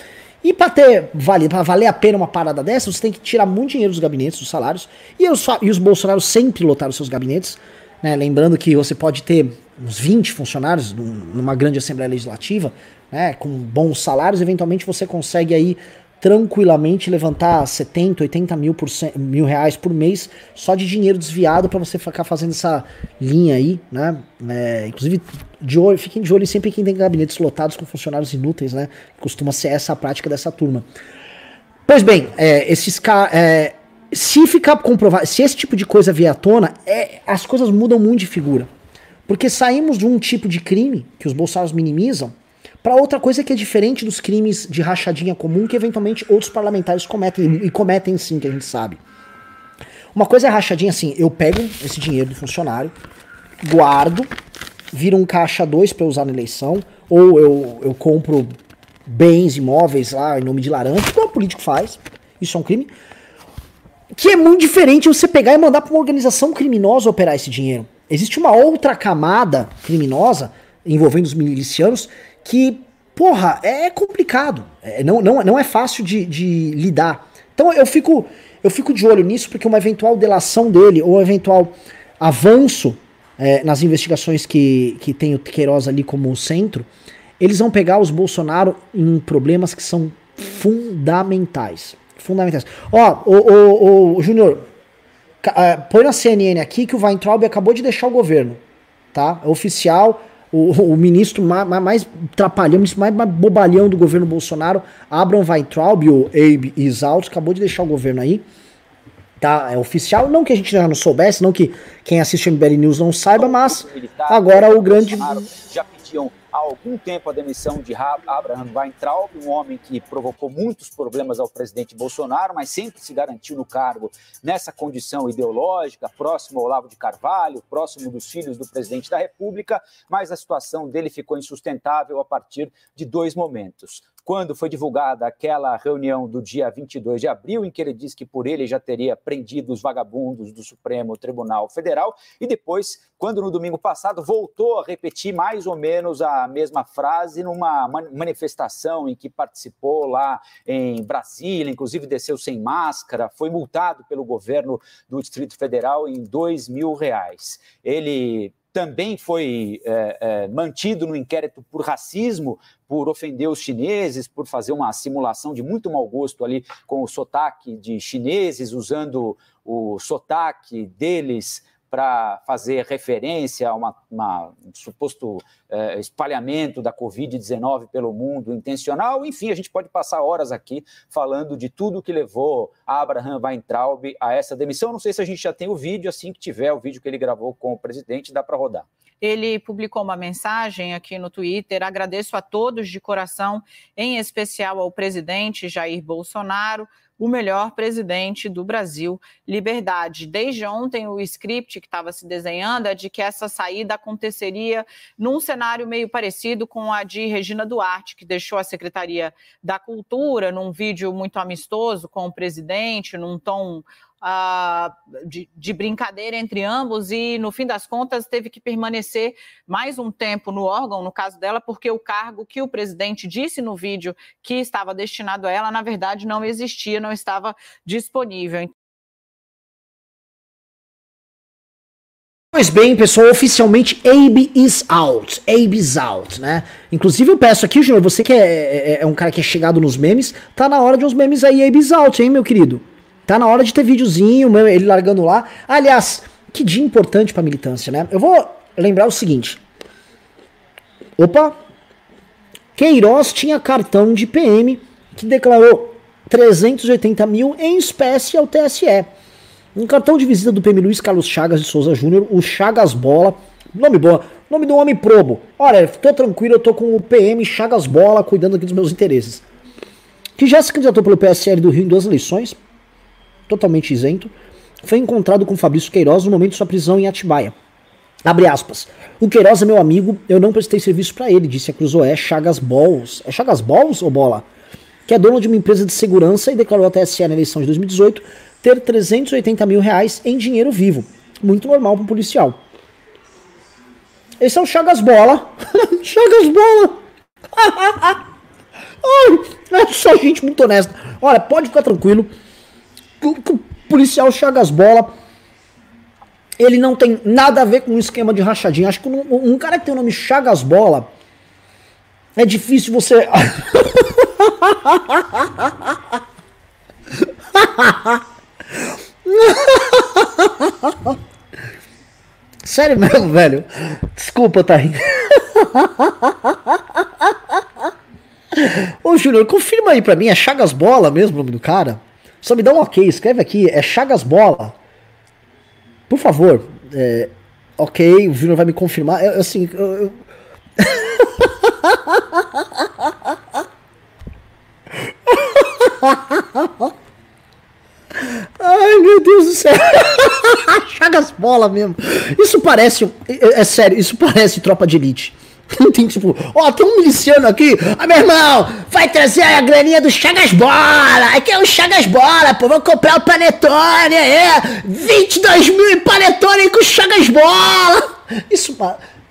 E para ter vale, pra valer a pena uma parada dessa, você tem que tirar muito dinheiro dos gabinetes, dos salários. E os, e os Bolsonaros sempre lotaram seus gabinetes. Né? Lembrando que você pode ter uns 20 funcionários numa grande Assembleia Legislativa, né? com bons salários, eventualmente você consegue aí tranquilamente levantar 70, 80 mil, por, mil reais por mês só de dinheiro desviado para você ficar fazendo essa linha aí, né? É, inclusive, de olho, fiquem de olho sempre quem tem gabinetes lotados com funcionários inúteis, né? Costuma ser essa a prática dessa turma. Pois bem, é, esses é, se ficar comprovado, se esse tipo de coisa vier à tona, é, as coisas mudam muito de figura. Porque saímos de um tipo de crime que os bolsários minimizam para outra coisa que é diferente dos crimes de rachadinha comum que eventualmente outros parlamentares cometem, e cometem sim, que a gente sabe. Uma coisa é rachadinha assim, eu pego esse dinheiro do funcionário, guardo, viro um caixa 2 para usar na eleição, ou eu, eu compro bens imóveis lá em nome de laranja, como o político faz, isso é um crime, que é muito diferente você pegar e mandar para uma organização criminosa operar esse dinheiro. Existe uma outra camada criminosa envolvendo os milicianos que, porra, é complicado. É, não, não, não é fácil de, de lidar. Então eu fico, eu fico de olho nisso, porque uma eventual delação dele, ou um eventual avanço é, nas investigações que, que tem o Queiroz ali como centro, eles vão pegar os Bolsonaro em problemas que são fundamentais. Fundamentais. Ó, o, o, Júnior, é, põe na CNN aqui que o Weintraub acabou de deixar o governo. Tá? É oficial o, o ministro mais, mais trapalhão, mais, mais bobalhão do governo Bolsonaro, Abraham Weintraub, o Abe Isalto, acabou de deixar o governo aí. tá? É oficial, não que a gente já não soubesse, não que quem assiste MBL News não saiba, mas agora o grande já pediam há algum tempo a demissão de Abraham Weintraub, um homem que provocou muitos problemas ao presidente Bolsonaro, mas sempre se garantiu no cargo nessa condição ideológica, próximo ao Olavo de Carvalho, próximo dos filhos do presidente da República, mas a situação dele ficou insustentável a partir de dois momentos quando foi divulgada aquela reunião do dia 22 de abril, em que ele disse que por ele já teria prendido os vagabundos do Supremo Tribunal Federal, e depois, quando no domingo passado voltou a repetir mais ou menos a mesma frase numa manifestação em que participou lá em Brasília, inclusive desceu sem máscara, foi multado pelo governo do Distrito Federal em dois mil reais. Ele também foi é, é, mantido no inquérito por racismo, por ofender os chineses, por fazer uma simulação de muito mau gosto ali com o sotaque de chineses, usando o sotaque deles para fazer referência a uma, um suposto é, espalhamento da Covid-19 pelo mundo intencional. Enfim, a gente pode passar horas aqui falando de tudo que levou Abraham Weintraub a essa demissão. Não sei se a gente já tem o vídeo, assim que tiver o vídeo que ele gravou com o presidente, dá para rodar. Ele publicou uma mensagem aqui no Twitter. Agradeço a todos de coração, em especial ao presidente Jair Bolsonaro o melhor presidente do Brasil. Liberdade. Desde ontem, o script que estava se desenhando é de que essa saída aconteceria num cenário meio parecido com a de Regina Duarte, que deixou a Secretaria da Cultura num vídeo muito amistoso com o presidente, num tom uh, de, de, brincadeira entre ambos e, no fim das contas, teve que permanecer mais um tempo no órgão, no caso dela, porque o cargo que o presidente disse no vídeo que estava destinado a ela, na verdade, não existia, não estava disponível. Pois bem, pessoal, oficialmente Abe is out. Abe is out, né? Inclusive eu peço aqui, Júnior, você que é, é, é, um cara que é chegado nos memes, tá na hora de uns memes aí, Abe is out, hein, meu querido? Tá na hora de ter videozinho, ele largando lá. Aliás, que dia importante pra militância, né? Eu vou lembrar o seguinte. Opa! Queiroz tinha cartão de PM que declarou 380 mil em espécie ao TSE. Um cartão de visita do PM Luiz Carlos Chagas de Souza Júnior, o Chagas Bola. Nome bom, nome do homem probo. Olha, tô tranquilo, eu tô com o PM Chagas Bola cuidando aqui dos meus interesses. Que já se candidatou pelo PSL do Rio em duas eleições totalmente isento, foi encontrado com Fabrício Queiroz no momento de sua prisão em Atibaia. Abre aspas. O Queiroz é meu amigo, eu não prestei serviço para ele, disse a Cruzoé Chagas Balls. É Chagas Balls ou Bola? Que é dono de uma empresa de segurança e declarou à TSE na eleição de 2018 ter 380 mil reais em dinheiro vivo. Muito normal para um policial. Esse é o Chagas Bola. Chagas Bola. Ai, é só gente muito honesta. Olha, pode ficar tranquilo o policial Chagas Bola, ele não tem nada a ver com um esquema de rachadinha. Acho que um, um cara que tem o nome Chagas Bola, é difícil você. Sério mesmo, velho? Desculpa, tá rindo. Ô, Júnior, confirma aí pra mim, é Chagas Bola mesmo o nome do cara? Só me dá um ok, escreve aqui, é Chagas Bola. Por favor. É, ok, o Júnior vai me confirmar. Eu, assim, eu, eu... Ai, meu Deus do céu. Chagas bola mesmo. Isso parece. É, é, sério, isso parece tropa de elite. tem tipo, ó, tem um miliciano aqui. Ah, meu irmão, vai trazer a graninha do Chagas Bola. Aqui é o Chagas Bola, pô. Vou comprar o Panetone, é. 22 mil em Panetone com o Chagas Bola. Isso,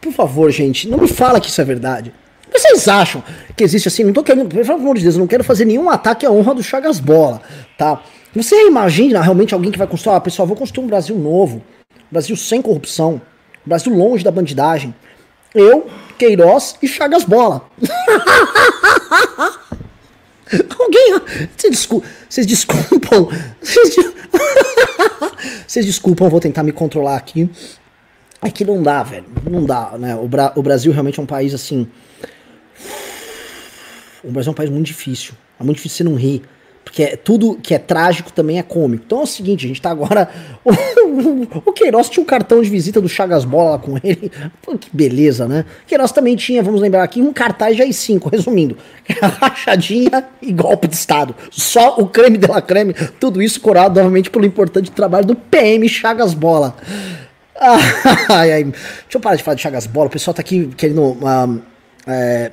por favor, gente, não me fala que isso é verdade. Vocês acham que existe assim? Não tô querendo, pelo amor de Deus, eu não quero fazer nenhum ataque à honra do Chagas Bola, tá? Você imagina realmente alguém que vai construir, ah, pessoal, vou construir um Brasil novo, Brasil sem corrupção, Brasil longe da bandidagem. Eu, Queiroz e Chagas Bola. Alguém. Vocês, descul desculpam. Vocês, de... desculpam, vou tentar me controlar aqui. É que não dá, velho. Não dá, né? O, Bra o Brasil realmente é um país assim. O Brasil é um país muito difícil. É muito difícil você não rir. Que é tudo que é trágico também é cômico. Então é o seguinte, a gente tá agora. o Queiroz tinha um cartão de visita do Chagas Bola lá com ele. Pô, que beleza, né? O Queiroz também tinha, vamos lembrar aqui, um cartaz de AI-5, resumindo. Rachadinha e golpe de Estado. Só o creme de la creme, tudo isso corado novamente pelo importante trabalho do PM Chagas Bola. Ai, ai. Deixa eu parar de falar de Chagas Bola. O pessoal tá aqui querendo. Um, é...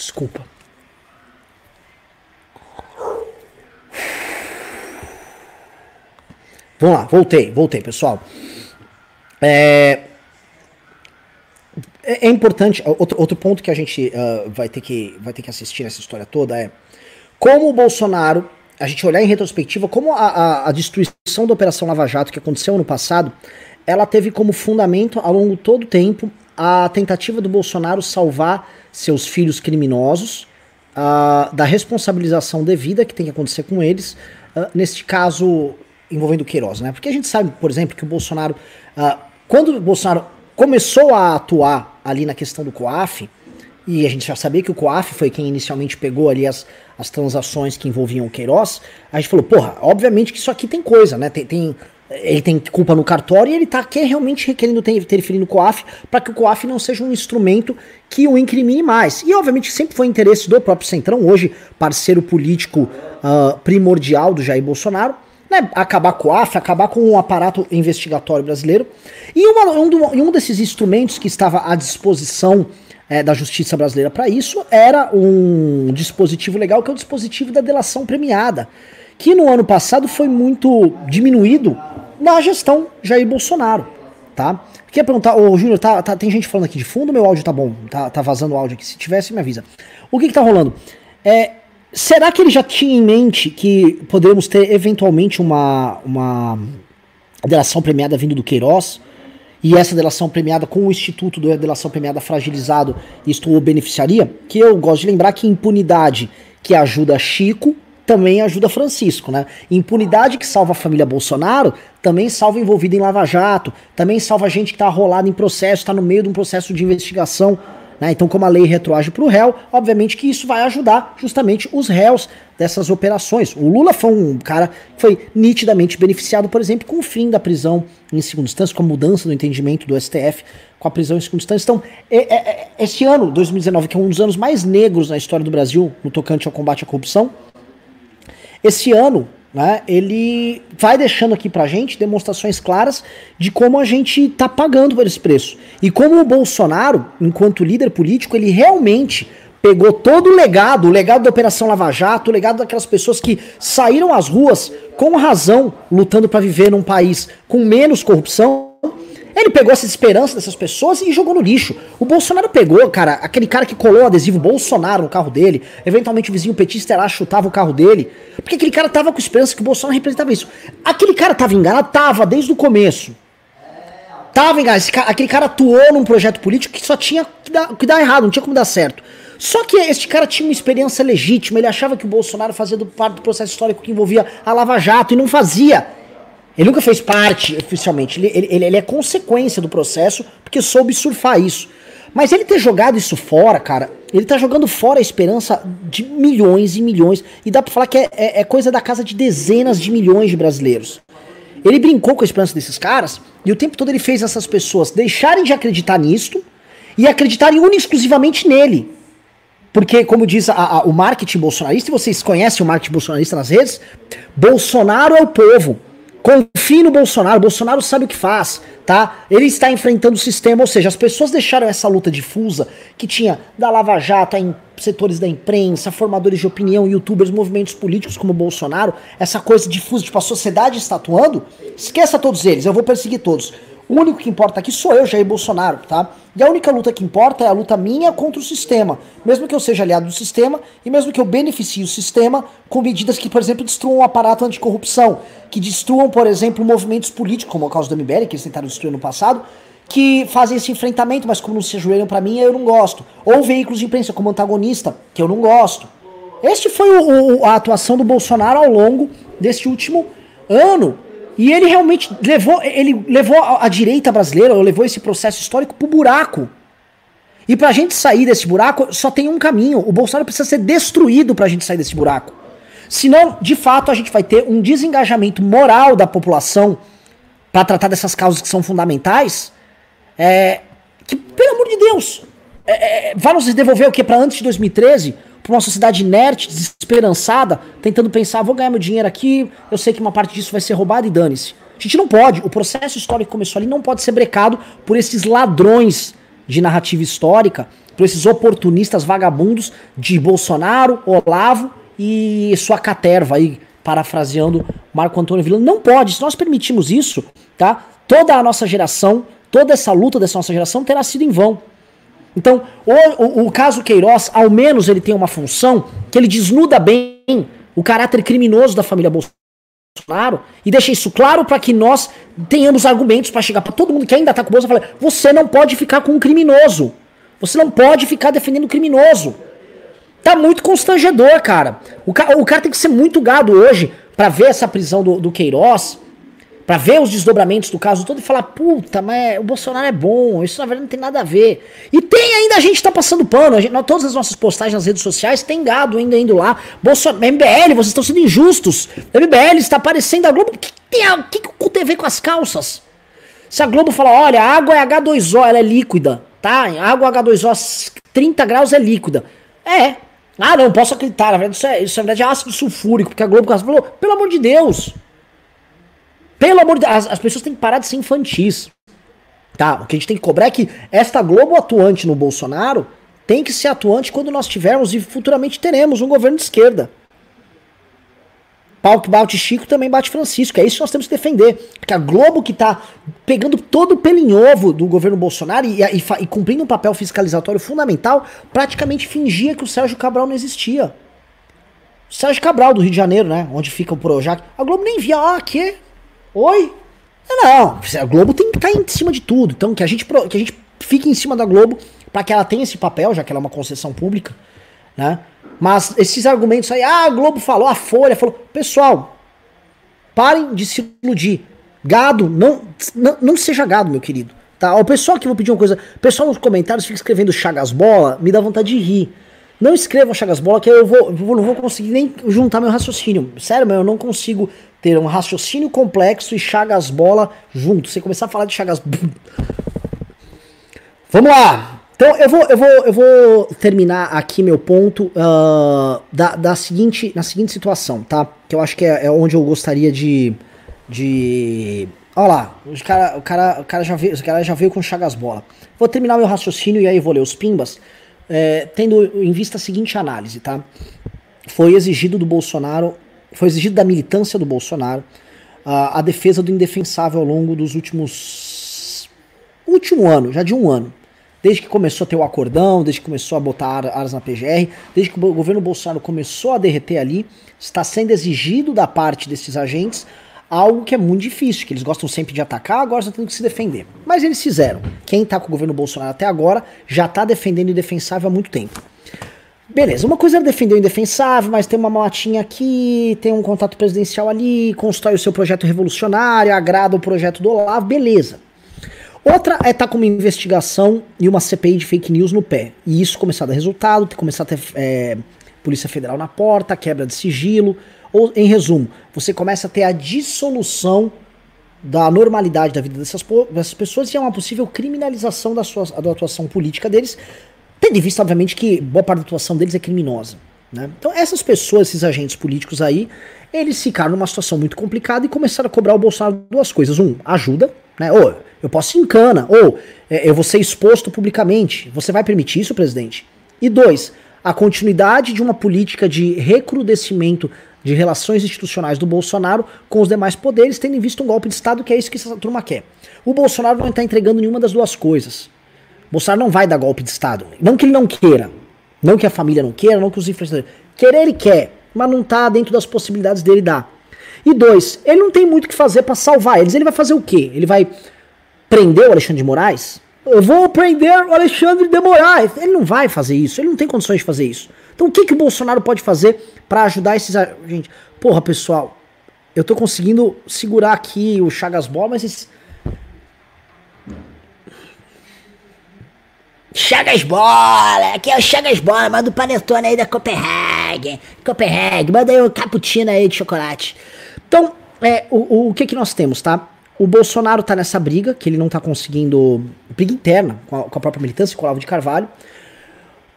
Desculpa. Vamos lá, voltei, voltei, pessoal. É, é, é importante, outro, outro ponto que a gente uh, vai, ter que, vai ter que assistir nessa história toda é como o Bolsonaro, a gente olhar em retrospectiva, como a, a, a destruição da Operação Lava Jato que aconteceu no passado, ela teve como fundamento ao longo todo o tempo a tentativa do Bolsonaro salvar seus filhos criminosos uh, da responsabilização devida que tem que acontecer com eles, uh, neste caso envolvendo o Queiroz, né? Porque a gente sabe, por exemplo, que o Bolsonaro, uh, quando o Bolsonaro começou a atuar ali na questão do COAF, e a gente já sabia que o COAF foi quem inicialmente pegou ali as, as transações que envolviam o Queiroz, a gente falou, porra, obviamente que isso aqui tem coisa, né? Tem, tem ele tem culpa no cartório e ele está realmente requerendo interferir no COAF para que o COAF não seja um instrumento que o incrimine mais. E obviamente sempre foi interesse do próprio Centrão, hoje parceiro político uh, primordial do Jair Bolsonaro, né, acabar com o COAF, acabar com o aparato investigatório brasileiro. E uma, um, do, um, desses instrumentos que estava à disposição é, da justiça brasileira para isso era um dispositivo legal que é o dispositivo da delação premiada que no ano passado foi muito diminuído na gestão Jair Bolsonaro, tá? Queria perguntar, ô Júnior, tá, tá, tem gente falando aqui de fundo, meu áudio tá bom, tá, tá vazando o áudio aqui, se tivesse me avisa. O que que tá rolando? É, será que ele já tinha em mente que poderíamos ter eventualmente uma, uma delação premiada vindo do Queiroz? E essa delação premiada com o Instituto da Delação Premiada fragilizado, isto o beneficiaria? Que eu gosto de lembrar que impunidade que ajuda Chico também ajuda Francisco, né? Impunidade que salva a família Bolsonaro também salva envolvido em Lava Jato, também salva gente que tá rolado em processo, tá no meio de um processo de investigação, né? Então, como a lei retroage para o réu, obviamente que isso vai ajudar justamente os réus dessas operações. O Lula foi um cara que foi nitidamente beneficiado, por exemplo, com o fim da prisão em segunda instância, com a mudança do entendimento do STF com a prisão em segunda instância. Então, é, é, é, esse ano, 2019, que é um dos anos mais negros na história do Brasil no tocante ao combate à corrupção, esse ano, né, ele vai deixando aqui pra gente demonstrações claras de como a gente tá pagando por esse preço. E como o Bolsonaro, enquanto líder político, ele realmente pegou todo o legado, o legado da Operação Lava Jato, o legado daquelas pessoas que saíram às ruas com razão, lutando para viver num país com menos corrupção ele pegou essa esperança dessas pessoas e jogou no lixo. O Bolsonaro pegou, cara, aquele cara que colou o adesivo Bolsonaro no carro dele, eventualmente o vizinho petista lá chutava o carro dele, porque aquele cara tava com esperança que o Bolsonaro representava isso. Aquele cara tava enganado? Tava, desde o começo. Tava enganado. Cara, aquele cara atuou num projeto político que só tinha que dar, que dar errado, não tinha como dar certo. Só que este cara tinha uma experiência legítima, ele achava que o Bolsonaro fazia parte do processo histórico que envolvia a Lava Jato e não fazia. Ele nunca fez parte oficialmente, ele, ele, ele é consequência do processo, porque soube surfar isso. Mas ele ter jogado isso fora, cara, ele tá jogando fora a esperança de milhões e milhões. E dá pra falar que é, é, é, coisa da casa de dezenas de milhões de brasileiros. Ele brincou com a esperança desses caras e o tempo todo ele fez essas pessoas deixarem de acreditar nisto e acreditarem única exclusivamente nele. Porque, como diz a, a, o marketing bolsonarista, e vocês conhecem o marketing bolsonarista nas redes, Bolsonaro é o povo. Confie no Bolsonaro, Bolsonaro sabe o que faz, tá? Ele está enfrentando o sistema, ou seja, as pessoas deixaram essa luta difusa que tinha da Lava Jato em setores da imprensa, formadores de opinião, youtubers, movimentos políticos como o Bolsonaro, essa coisa difusa, tipo, a sociedade está atuando, esqueça todos eles, eu vou perseguir todos. O único que importa aqui sou eu, Jair Bolsonaro, tá? E a única luta que importa é a luta minha contra o sistema. Mesmo que eu seja aliado do sistema e mesmo que eu beneficie o sistema com medidas que, por exemplo, destruam o aparato anticorrupção, que destruam, por exemplo, movimentos políticos, como o caso do MBL, que eles tentaram destruir no passado, que fazem esse enfrentamento, mas como não se ajoelham para mim, eu não gosto. Ou veículos de imprensa como antagonista, que eu não gosto. Este foi o, o, a atuação do Bolsonaro ao longo deste último ano. E ele realmente levou, ele levou a, a direita brasileira, ou levou esse processo histórico pro buraco. E pra gente sair desse buraco, só tem um caminho. O Bolsonaro precisa ser destruído pra gente sair desse buraco. Senão, de fato, a gente vai ter um desengajamento moral da população para tratar dessas causas que são fundamentais. É, que, pelo amor de Deus, é, é, vai nos devolver o que para antes de 2013? Para uma sociedade inerte, desesperançada, tentando pensar, vou ganhar meu dinheiro aqui, eu sei que uma parte disso vai ser roubada e dane-se. A gente não pode, o processo histórico que começou ali não pode ser brecado por esses ladrões de narrativa histórica, por esses oportunistas vagabundos de Bolsonaro, Olavo e sua caterva aí, parafraseando Marco Antônio Vila. Não pode, se nós permitimos isso, tá? Toda a nossa geração, toda essa luta dessa nossa geração terá sido em vão. Então, o, o, o caso Queiroz, ao menos ele tem uma função que ele desnuda bem o caráter criminoso da família Bolsonaro e deixa isso claro para que nós tenhamos argumentos para chegar para todo mundo que ainda tá com o Bolsonaro e falar: você não pode ficar com um criminoso. Você não pode ficar defendendo o criminoso. Tá muito constrangedor, cara. O, ca o cara tem que ser muito gado hoje para ver essa prisão do, do Queiroz, para ver os desdobramentos do caso todo e falar: puta, mas o Bolsonaro é bom, isso na verdade não tem nada a ver. E tem ainda a gente tá passando pano, a gente, todas as nossas postagens nas redes sociais tem gado ainda indo lá. Bolsonaro, MBL, vocês estão sendo injustos. MBL está aparecendo a Globo. O que, tem a, que, que o TV com as calças? Se a Globo fala: olha, a água é H2O, ela é líquida, tá? A água H2O 30 graus é líquida. É, ah, não, posso acreditar. Na verdade, isso é, isso, na verdade é ácido sulfúrico, porque a Globo falou, pelo amor de Deus. Pelo amor de Deus. As, as, pessoas têm que parar de ser infantis. Tá? O que a gente tem que cobrar é que esta Globo atuante no Bolsonaro tem que ser atuante quando nós tivermos e futuramente teremos um governo de esquerda. Pau que bate Chico também bate Francisco. É isso que nós temos que defender. Porque a Globo que tá pegando todo o pelinhovo do governo Bolsonaro e, e, e, cumprindo um papel fiscalizatório fundamental, praticamente fingia que o Sérgio Cabral não existia. Sérgio Cabral, do Rio de Janeiro, né? Onde fica o Projac. A Globo nem via, ah, que? Oi? Não, a Globo tem que estar em cima de tudo. Então, que a gente, que a gente fique em cima da Globo para que ela tenha esse papel, já que ela é uma concessão pública, né? Mas esses argumentos aí, ah, a Globo falou, a Folha falou. Pessoal, parem de se iludir. Gado, não, não, não seja gado, meu querido. Tá? O pessoal que vou pedir uma coisa, o pessoal nos comentários fica escrevendo Chagas Bola, me dá vontade de rir. Não escrevam Chagas Bola, que eu vou, eu não vou conseguir nem juntar meu raciocínio. Sério, mas eu não consigo ter um raciocínio complexo e Chagas Bola junto. Você começar a falar de Chagas. Vamos lá! Então eu vou, eu vou, eu vou terminar aqui meu ponto uh, da, da seguinte, na seguinte situação, tá? Que eu acho que é, é onde eu gostaria de. de... Olha lá, o cara, o cara, o cara, já, veio, o cara já veio com chagas bola. Vou terminar meu raciocínio e aí vou ler os pimbas, é, tendo em vista a seguinte análise, tá? Foi exigido do Bolsonaro, foi exigido da militância do Bolsonaro uh, a defesa do indefensável ao longo dos últimos. último ano, já de um ano desde que começou a ter o acordão, desde que começou a botar aras na PGR, desde que o governo Bolsonaro começou a derreter ali, está sendo exigido da parte desses agentes algo que é muito difícil, que eles gostam sempre de atacar, agora estão tendo que se defender. Mas eles fizeram. Quem está com o governo Bolsonaro até agora já está defendendo o indefensável há muito tempo. Beleza, uma coisa é defender o indefensável, mas tem uma motinha aqui, tem um contato presidencial ali, constrói o seu projeto revolucionário, agrada o projeto do Olavo, beleza. Outra é estar tá com uma investigação e uma CPI de fake news no pé. E isso começar a dar resultado, começar a ter é, Polícia Federal na porta, quebra de sigilo. Ou, em resumo, você começa a ter a dissolução da normalidade da vida dessas, dessas pessoas e é uma possível criminalização da, sua, da atuação política deles, tendo em vista, obviamente, que boa parte da atuação deles é criminosa. Né? Então, essas pessoas, esses agentes políticos aí, eles ficaram numa situação muito complicada e começaram a cobrar o Bolsonaro duas coisas. Um, ajuda, né? Ou eu posso ir em cana, ou é, eu vou ser exposto publicamente. Você vai permitir isso, presidente? E dois, a continuidade de uma política de recrudescimento de relações institucionais do Bolsonaro com os demais poderes, tendo em vista um golpe de Estado, que é isso que essa turma quer. O Bolsonaro não está entregando nenhuma das duas coisas. O Bolsonaro não vai dar golpe de Estado. Não que ele não queira. Não que a família não queira, não que os influenciadores. Querer ele quer, mas não está dentro das possibilidades dele dar. E dois, ele não tem muito o que fazer para salvar eles. Ele vai fazer o quê? Ele vai prender o Alexandre de Moraes? Eu vou prender o Alexandre de Moraes. Ele não vai fazer isso, ele não tem condições de fazer isso. Então o que, que o Bolsonaro pode fazer para ajudar esses. Gente, porra, pessoal, eu tô conseguindo segurar aqui o Chagas Bola, mas esses. Chagas Bola, aqui é o Chagas Bola, manda o panetone aí da Copenhague. Copenhague, manda aí o cappuccino aí de chocolate. Então, é, o, o que que nós temos, tá? O Bolsonaro tá nessa briga, que ele não tá conseguindo. briga interna com a, com a própria militância, com o Olavo de Carvalho.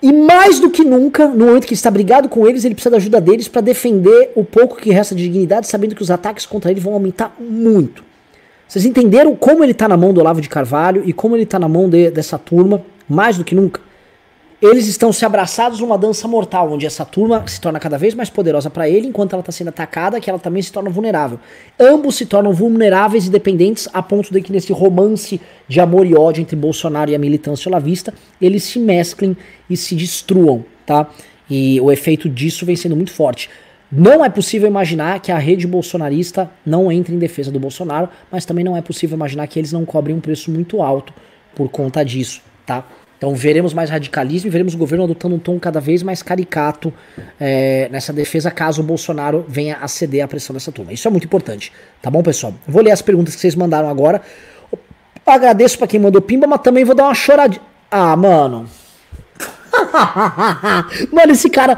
E mais do que nunca, no momento que está brigado com eles, ele precisa da ajuda deles para defender o pouco que resta de dignidade, sabendo que os ataques contra ele vão aumentar muito. Vocês entenderam como ele está na mão do Olavo de Carvalho e como ele está na mão de, dessa turma, mais do que nunca? Eles estão se abraçados numa dança mortal, onde essa turma se torna cada vez mais poderosa para ele, enquanto ela está sendo atacada, que ela também se torna vulnerável. Ambos se tornam vulneráveis e dependentes, a ponto de que nesse romance de amor e ódio entre Bolsonaro e a militância olavista, eles se mesclem e se destruam, tá? E o efeito disso vem sendo muito forte. Não é possível imaginar que a rede bolsonarista não entre em defesa do Bolsonaro, mas também não é possível imaginar que eles não cobrem um preço muito alto por conta disso, tá? Então veremos mais radicalismo e veremos o governo adotando um tom cada vez mais caricato é, nessa defesa, caso o Bolsonaro venha a ceder à pressão dessa turma. Isso é muito importante, tá bom, pessoal? vou ler as perguntas que vocês mandaram agora. agradeço para quem mandou pimba, mas também vou dar uma choradinha. Ah, mano. mano, esse cara.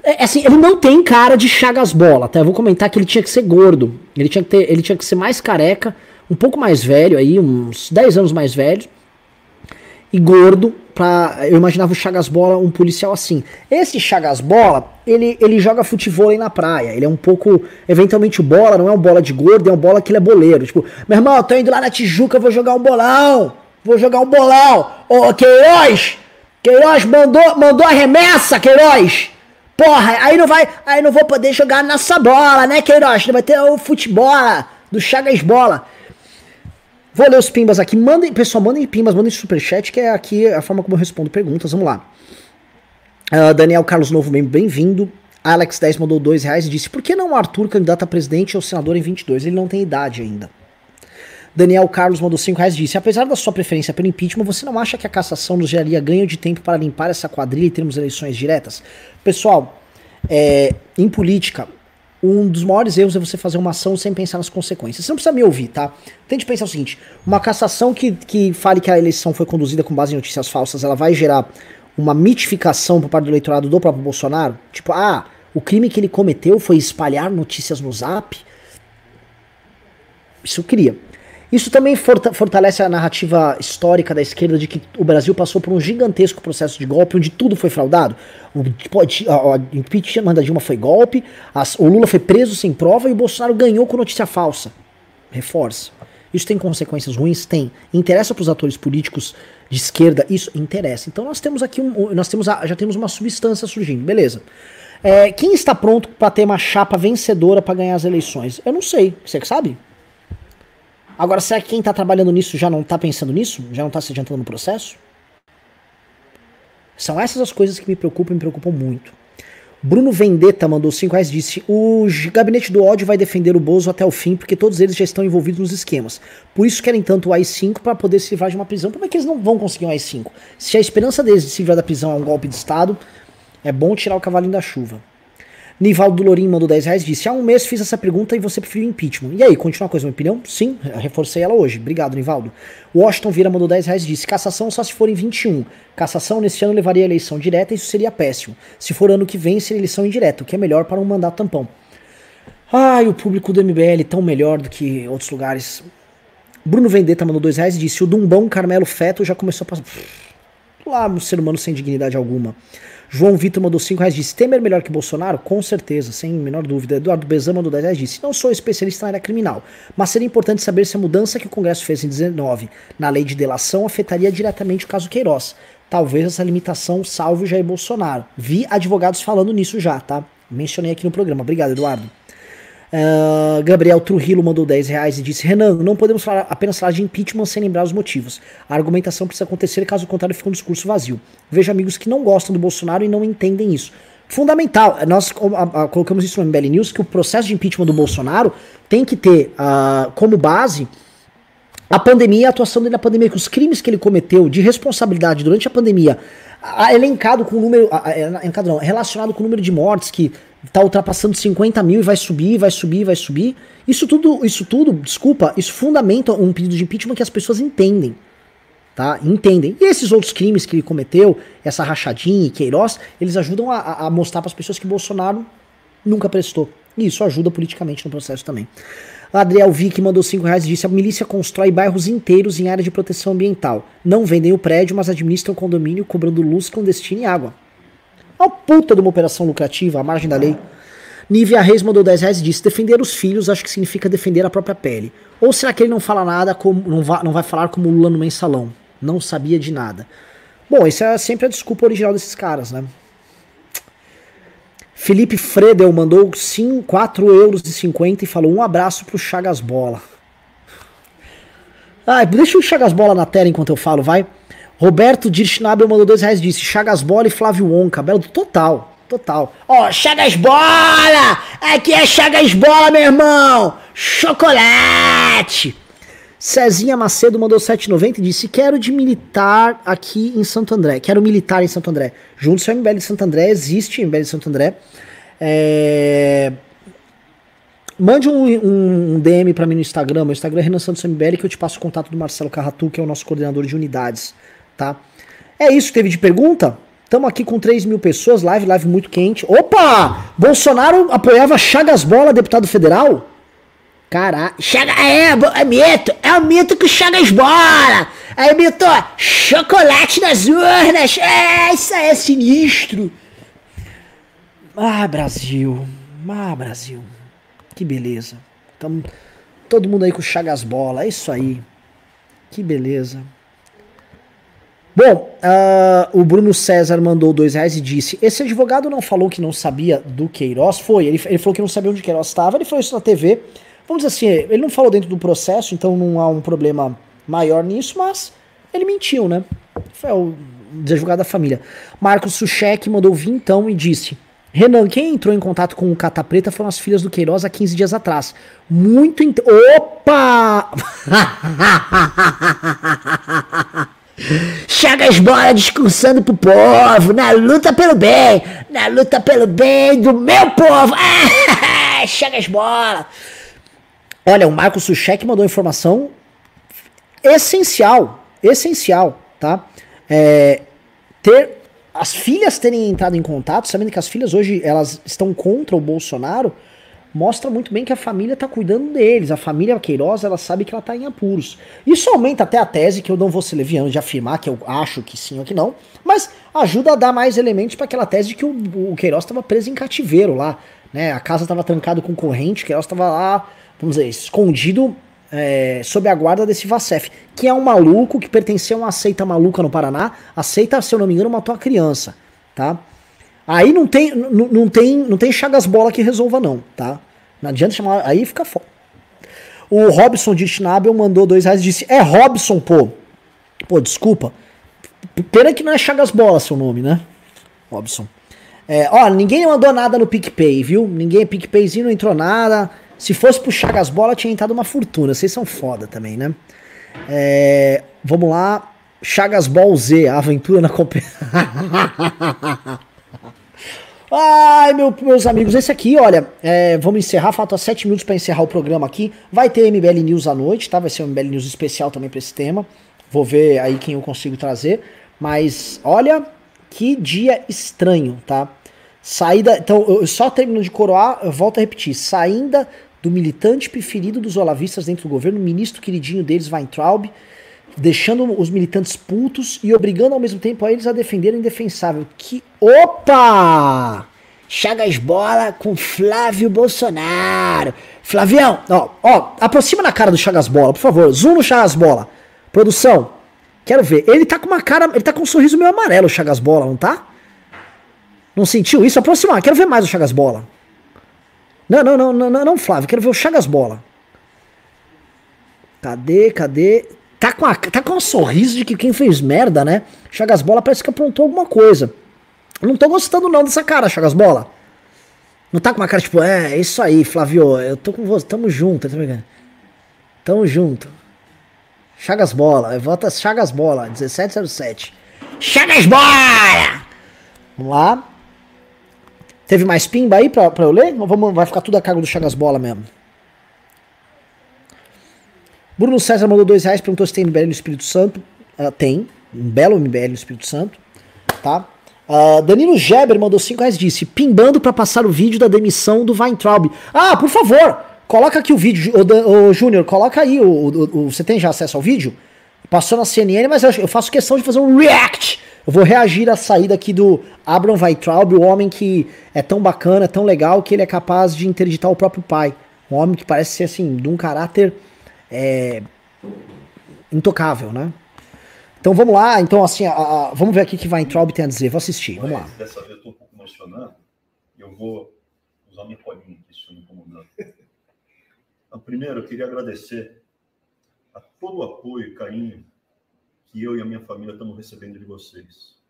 É, assim, ele não tem cara de Chagas Bola, tá? Eu vou comentar que ele tinha que ser gordo. Ele tinha que, ter, ele tinha que ser mais careca, um pouco mais velho aí, uns 10 anos mais velho e gordo pra. Eu imaginava o Chagas Bola um policial assim. Esse Chagas Bola, ele, ele joga futebol aí na praia. Ele é um pouco. Eventualmente o bola não é um bola de gordo, é um bola que ele é boleiro. Tipo, meu irmão, eu tô indo lá na Tijuca, vou jogar um bolão. Vou jogar um bolão. Ô, Queiroz! Queiroz mandou, mandou a remessa, Queiroz! Porra, aí não vai. Aí não vou poder jogar nessa bola, né, Queiroz? Não vai ter o futebol do Chagas Bola. Vou ler os pimbas aqui. Mandem, pessoal, mandem pimbas, mandem superchat, que é aqui a forma como eu respondo perguntas. Vamos lá. Uh, Daniel Carlos Novo, bem-vindo. Alex 10 mandou 2 reais e disse: Por que não o Arthur candidato a presidente ou senador em 22? Ele não tem idade ainda. Daniel Carlos mandou 5 reais e disse: Apesar da sua preferência pelo impeachment, você não acha que a cassação nos geraria ganho de tempo para limpar essa quadrilha e termos eleições diretas? Pessoal, é, em política, um dos maiores erros é você fazer uma ação sem pensar nas consequências. Você não precisa me ouvir, tá? Tente pensar o seguinte: uma cassação que, que fale que a eleição foi conduzida com base em notícias falsas, ela vai gerar uma mitificação por parte do eleitorado do próprio Bolsonaro? Tipo, ah, o crime que ele cometeu foi espalhar notícias no zap? Isso cria. Isso também fortalece a narrativa histórica da esquerda de que o Brasil passou por um gigantesco processo de golpe onde tudo foi fraudado. O, impeachment da Dilma foi golpe, o Lula foi preso sem prova e o Bolsonaro ganhou com notícia falsa. Reforça. Isso tem consequências ruins? Tem. Interessa para os atores políticos de esquerda? Isso interessa. Então nós temos aqui um, nós temos a, já temos uma substância surgindo, beleza? É, quem está pronto para ter uma chapa vencedora para ganhar as eleições? Eu não sei. Você que sabe? Agora, será que quem está trabalhando nisso já não está pensando nisso? Já não está se adiantando no processo? São essas as coisas que me preocupam e me preocupam muito. Bruno Vendetta mandou 5 reais e disse: O gabinete do ódio vai defender o Bozo até o fim, porque todos eles já estão envolvidos nos esquemas. Por isso querem tanto o AI-5 para poder se livrar de uma prisão. Como é que eles não vão conseguir um AI-5? Se a esperança deles de se livrar da prisão é um golpe de Estado, é bom tirar o cavalinho da chuva. Nivaldo Lorim mandou 10 reais disse: Há um mês fiz essa pergunta e você preferiu impeachment. E aí, continua a sua opinião? Sim, reforcei ela hoje. Obrigado, Nivaldo. Washington Vieira mandou 10 reais disse: Cassação só se for em 21. Cassação nesse ano levaria a eleição direta e isso seria péssimo. Se for ano que vem, seria eleição indireta, o que é melhor para um mandato tampão. Ai, o público do MBL tão melhor do que outros lugares. Bruno Vendetta mandou 2 reais e disse: O Dumbão Carmelo Feto já começou a passar. Lá, um ser humano sem dignidade alguma. João Vitor mandou 5 reais disse: Temer melhor que Bolsonaro? Com certeza, sem menor dúvida. Eduardo Bezan mandou 10 reais disse: Não sou especialista na área criminal, mas seria importante saber se a mudança que o Congresso fez em 19 na lei de delação afetaria diretamente o caso Queiroz. Talvez essa limitação salve o Jair Bolsonaro. Vi advogados falando nisso já, tá? Mencionei aqui no programa. Obrigado, Eduardo. Uh, Gabriel Trujillo mandou 10 reais e disse: Renan, não podemos falar, apenas falar de impeachment sem lembrar os motivos. A argumentação precisa acontecer, caso contrário, fica um discurso vazio. Vejo amigos que não gostam do Bolsonaro e não entendem isso. Fundamental, nós colocamos isso no MBL News, que o processo de impeachment do Bolsonaro tem que ter uh, como base a pandemia e a atuação dele na pandemia, que os crimes que ele cometeu de responsabilidade durante a pandemia, elencado com o número, elencado não, relacionado com o número de mortes que tá ultrapassando 50 mil e vai subir, vai subir, vai subir. Isso tudo, isso tudo, desculpa, isso fundamenta um pedido de impeachment que as pessoas entendem. tá? Entendem. E esses outros crimes que ele cometeu, essa rachadinha e Queiroz, eles ajudam a, a mostrar para as pessoas que Bolsonaro nunca prestou. E isso ajuda politicamente no processo também. Adriel Vick mandou 5 reais e disse: a milícia constrói bairros inteiros em área de proteção ambiental. Não vendem o prédio, mas administram o condomínio cobrando luz clandestina e água. Uma puta de uma operação lucrativa, à margem da lei. Nívia Reis mandou 10 reais e disse: defender os filhos acho que significa defender a própria pele. Ou será que ele não fala nada, como, não, vai, não vai falar como Lula no mensalão? Não sabia de nada. Bom, isso é sempre a desculpa original desses caras, né? Felipe Fredel mandou 4 euros e 50 e falou um abraço pro Chagas Bola. Ah, deixa o Chagas Bola na tela enquanto eu falo, vai. Roberto Dirschnabel mandou 2 reais disse Chagas Bola e Flávio Onca. Belo total, total. Ó, oh, Chagas Bola! Aqui é Chagas Bola, meu irmão! Chocolate! Cezinha Macedo mandou 7,90 e disse: Quero de militar aqui em Santo André. Quero militar em Santo André. Juntos ao MBL de Santo André, existe MBL de Santo André. É... Mande um, um, um DM para mim no Instagram. Meu Instagram é Renan Santos MBL, que eu te passo o contato do Marcelo Carratu, que é o nosso coordenador de unidades. Tá? É isso que teve de pergunta? Estamos aqui com 3 mil pessoas, live, live muito quente. Opa! Bolsonaro apoiava Chagas Bola, deputado federal? Caralho. Chega. É, é mito. É o mito que chega as bolas. Aí, mito, chocolate nas urnas. É, isso aí é sinistro. Ah, Brasil. Ah, Brasil. Que beleza. Tamo, todo mundo aí com Chagas Bola. É isso aí. Que beleza. Bom, uh, o Bruno César mandou dois reais e disse: Esse advogado não falou que não sabia do Queiroz? Foi, ele, ele falou que não sabia onde Queiroz estava. Ele falou isso na TV. Vamos dizer assim, ele não falou dentro do processo, então não há um problema maior nisso, mas ele mentiu, né? Foi o advogado da família. Marcos Suchek mandou vintão e disse: Renan, quem entrou em contato com o Cata Preta foram as filhas do Queiroz há 15 dias atrás. Muito. Opa! Chagas Bola discursando pro povo, na luta pelo bem, na luta pelo bem do meu povo. Chagas Bola. Olha, o Marco Suchek mandou informação essencial, essencial, tá? É, ter as filhas terem entrado em contato, sabendo que as filhas hoje elas estão contra o Bolsonaro, mostra muito bem que a família está cuidando deles. A família Queiroz, ela sabe que ela está em apuros. Isso aumenta até a tese que eu não vou ser leviano de afirmar que eu acho que sim ou que não, mas ajuda a dar mais elementos para aquela tese de que o, o Queiroz estava preso em cativeiro lá, né? A casa estava trancada com corrente, o Queiroz estava lá vamos dizer, escondido é, sob a guarda desse Vacef, que é um maluco que pertencia a uma seita maluca no Paraná. A seita, se eu não me engano, matou a criança, tá? Aí não tem, não, não tem, não tem Chagas Bola que resolva não, tá? Não adianta chamar, aí fica foda. O Robson de Schnabel mandou dois reais e disse, é Robson, pô. Pô, desculpa. Pena que não é Chagas Bola seu nome, né? Robson. É, ó, ninguém mandou nada no PicPay, viu? Ninguém, PicPayzinho não entrou nada. Se fosse pro Chagas Bola, tinha entrado uma fortuna. Vocês são foda também, né? É, vamos lá. Chagas Ball Z, aventura na competição. Ai, meu, meus amigos, esse aqui, olha, é, vamos encerrar, falta 7 minutos para encerrar o programa aqui. Vai ter MBL News à noite, tá? Vai ser um MBL News especial também para esse tema. Vou ver aí quem eu consigo trazer. Mas, olha, que dia estranho, tá? Saída. Então, eu só termino de coroar, eu volto a repetir. Saída do militante preferido dos olavistas dentro do governo, ministro queridinho deles, Weintraub, deixando os militantes putos e obrigando ao mesmo tempo a eles a defender o indefensável. Que. Opa! Chagas Bola com Flávio Bolsonaro. Flavião, ó, ó, aproxima na cara do Chagas Bola, por favor. Zoom no Chagas Bola. Produção, quero ver. Ele tá com uma cara, ele tá com um sorriso meio amarelo, o Chagas Bola, não tá? Não sentiu isso? Aproximar, quero ver mais o Chagas Bola. Não, não, não, não, não, não, Flávio, quero ver o Chagas Bola. Cadê, cadê? Tá com, a, tá com um sorriso de que quem fez merda, né? Chagas Bola parece que aprontou alguma coisa. não tô gostando não dessa cara, Chagas Bola. Não tá com uma cara tipo, é, é isso aí, Flávio, eu tô com você, tamo junto, tá ligado? Tamo junto. Chagas Bola, vota Chagas Bola, 1707. Chagas Bola! Vamos lá. Teve mais pimba aí pra, pra eu ler? Ou vamos, vai ficar tudo a cargo do Chagas Bola mesmo? Bruno César mandou dois reais, perguntou se tem MBL no Espírito Santo. Uh, tem, um belo MBL no Espírito Santo, tá? Uh, Danilo Geber mandou 5 reais disse: pimbando para passar o vídeo da demissão do Weintraub. Ah, por favor, coloca aqui o vídeo. Ô, Júnior, coloca aí. O, o, o, você tem já acesso ao vídeo? Passou na CNN, mas eu faço questão de fazer um react. Eu vou reagir à saída aqui do Abraham Weintraub, o homem que é tão bacana, tão legal, que ele é capaz de interditar o próprio pai. Um homem que parece ser, assim, de um caráter é, intocável, né? Então vamos lá, então assim, a, a, vamos ver aqui o que Weintraub tem a dizer. Vou assistir, vamos lá. Dessa vez eu estou um pouco emocionado eu vou usar minha colinha aqui, se eu não incomodar. Então, primeiro, eu queria agradecer a todo o apoio e carinho que eu e a minha família estamos recebendo de vocês.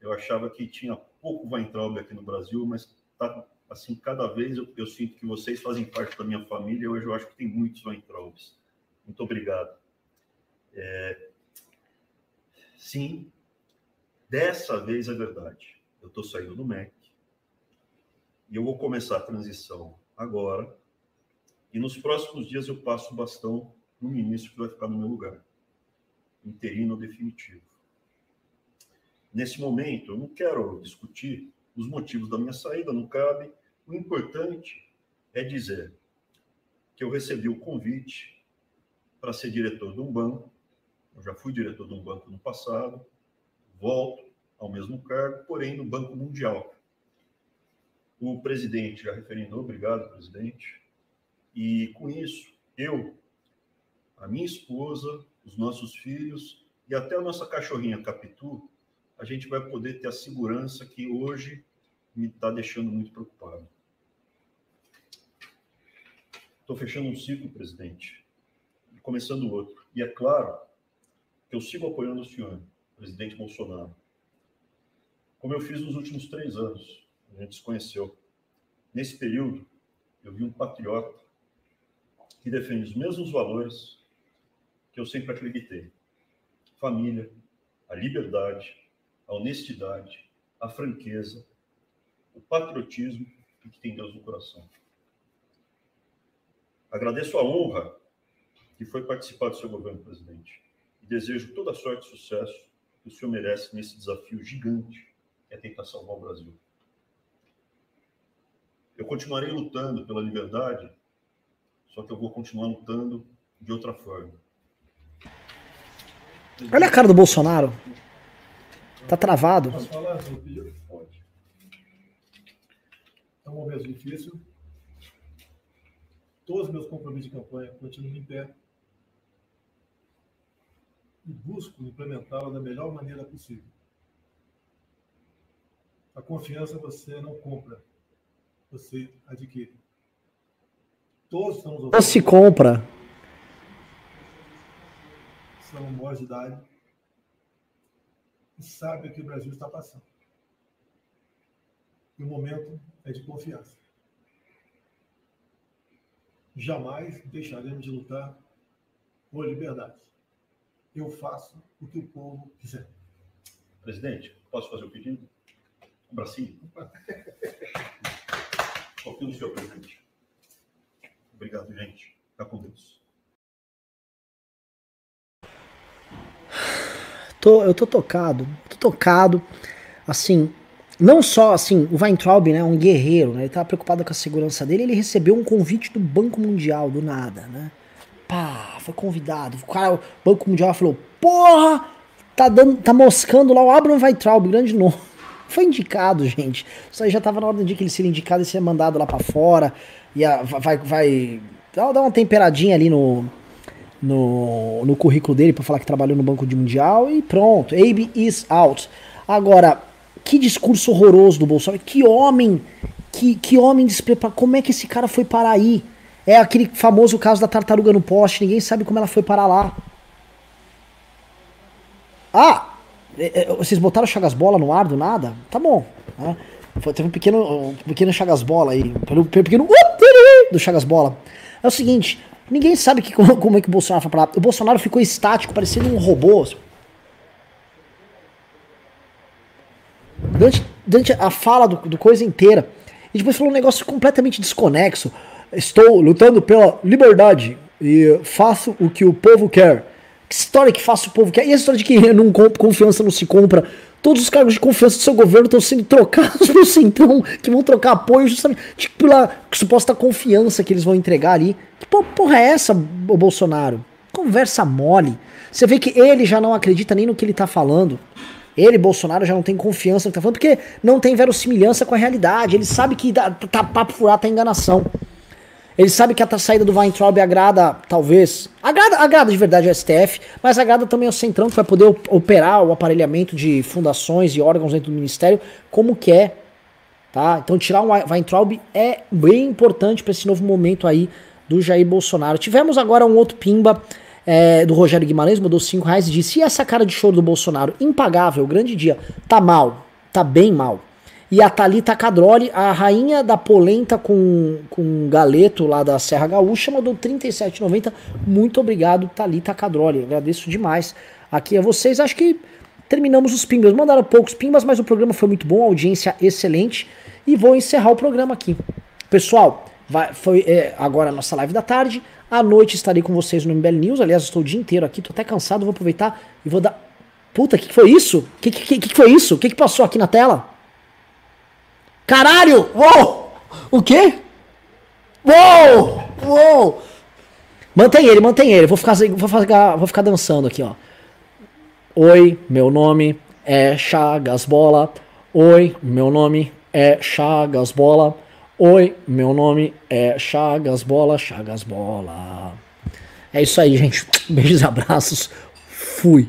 Eu achava que tinha pouco Weintraub aqui no Brasil, mas tá, assim, cada vez eu, eu, sinto que vocês fazem parte da minha família e hoje eu acho que tem muitos Weintraubs. Muito obrigado. É, Sim, dessa vez é verdade. Eu estou saindo do MEC e eu vou começar a transição agora. E nos próximos dias eu passo o bastão no ministro que vai ficar no meu lugar, interino definitivo. Nesse momento, eu não quero discutir os motivos da minha saída, não cabe. O importante é dizer que eu recebi o convite para ser diretor de um banco eu já fui diretor de um banco no passado, volto ao mesmo cargo, porém no Banco Mundial. O presidente já referendou, obrigado, presidente. E com isso, eu, a minha esposa, os nossos filhos e até a nossa cachorrinha Capitu, a gente vai poder ter a segurança que hoje me está deixando muito preocupado. Estou fechando um ciclo, presidente, começando outro. E é claro que eu sigo apoiando o senhor, presidente Bolsonaro. Como eu fiz nos últimos três anos, a gente se conheceu. Nesse período, eu vi um patriota que defende os mesmos valores que eu sempre acreditei: família, a liberdade, a honestidade, a franqueza, o patriotismo e que tem Deus no coração. Agradeço a honra que foi participar do seu governo, presidente desejo toda sorte e sucesso que o senhor merece nesse desafio gigante que é tentar salvar o Brasil. Eu continuarei lutando pela liberdade, só que eu vou continuar lutando de outra forma. Olha a cara do Bolsonaro. Tá travado. Posso falar? Pode. É um momento difícil. Todos os meus compromissos de campanha continuam em pé e busco implementá-la da melhor maneira possível. A confiança você não compra, você adquire. Todos estamos ouvindo. se compra. São maiores de idade e sabem o que o Brasil está passando. E o momento é de confiança. Jamais deixaremos de lutar por liberdade eu faço o que o povo quiser. Presidente, posso fazer o um pedido? Um bracinho? Confio no senhor, presidente. Obrigado, gente. Fica com Deus. Tô, eu tô tocado, tô tocado. Assim, não só assim, o Weintraub, né, um guerreiro, né, ele tava preocupado com a segurança dele, ele recebeu um convite do Banco Mundial do nada, né? Pá, foi convidado. O cara, o Banco Mundial falou: Porra, tá, dando, tá moscando lá o Abraham Weitraub, grande nome. Foi indicado, gente. Isso aí já tava na hora dia que ele seria indicado e seria mandado lá para fora. E a, vai, vai dar uma temperadinha ali no, no, no currículo dele para falar que trabalhou no Banco Mundial e pronto. Abe is out. Agora, que discurso horroroso do Bolsonaro. Que homem, que, que homem despreparado. Como é que esse cara foi parar aí? É aquele famoso caso da tartaruga no poste, ninguém sabe como ela foi parar lá. Ah! É, é, vocês botaram Chagas Bola no ar do nada? Tá bom. Né? Teve um pequeno, um pequeno Chagas Bola aí. Pelo, pelo pequeno. Do Chagas Bola. É o seguinte: ninguém sabe que, como, como é que o Bolsonaro foi pra lá. O Bolsonaro ficou estático, parecendo um robô. Durante, durante a fala do, do coisa inteira. E depois falou um negócio completamente desconexo. Estou lutando pela liberdade e faço o que o povo quer. Que história que faça o povo quer. E a história de que não confiança não se compra. Todos os cargos de confiança do seu governo estão sendo trocados pelo Centrão, que vão trocar apoio justamente tipo, pela suposta confiança que eles vão entregar ali. Que porra é essa, o Bolsonaro? Conversa mole. Você vê que ele já não acredita nem no que ele tá falando. Ele, Bolsonaro, já não tem confiança no que tá falando, porque não tem verossimilhança com a realidade. Ele sabe que tá, tá papo furado, tá enganação. Ele sabe que a saída do Weintraub agrada, talvez. Agrada, agrada de verdade o STF, mas agrada também ao Centrão, que vai poder operar o aparelhamento de fundações e órgãos dentro do Ministério como quer. Tá? Então tirar o Weintraub é bem importante para esse novo momento aí do Jair Bolsonaro. Tivemos agora um outro pimba é, do Rogério Guimarães, mandou 5 reais e disse: e essa cara de choro do Bolsonaro? Impagável, grande dia. Tá mal, tá bem mal. E a Thalita Cadroli, a rainha da polenta com, com galeto lá da Serra Gaúcha, mandou 37,90. Muito obrigado, Thalita Cadroli. Agradeço demais aqui a vocês. Acho que terminamos os pimbas. Mandaram poucos pimbas, mas o programa foi muito bom, audiência excelente. E vou encerrar o programa aqui. Pessoal, vai, foi é, agora a nossa live da tarde. À noite estarei com vocês no MBL News. Aliás, estou o dia inteiro aqui, tô até cansado. Vou aproveitar e vou dar. Puta, o que, que, foi isso? O que, que, que, foi isso? O que, que passou aqui na tela? Caralho! Uou! O quê? Uou! Uou! Mantém ele, mantém ele. Vou ficar, vou ficar, vou ficar dançando aqui, ó. Oi, meu nome é Chagas Bola. Oi, meu nome é Chagas Bola. Oi, meu nome é Chagas Bola, Chagas Bola. É isso aí, gente. Beijos e abraços. Fui.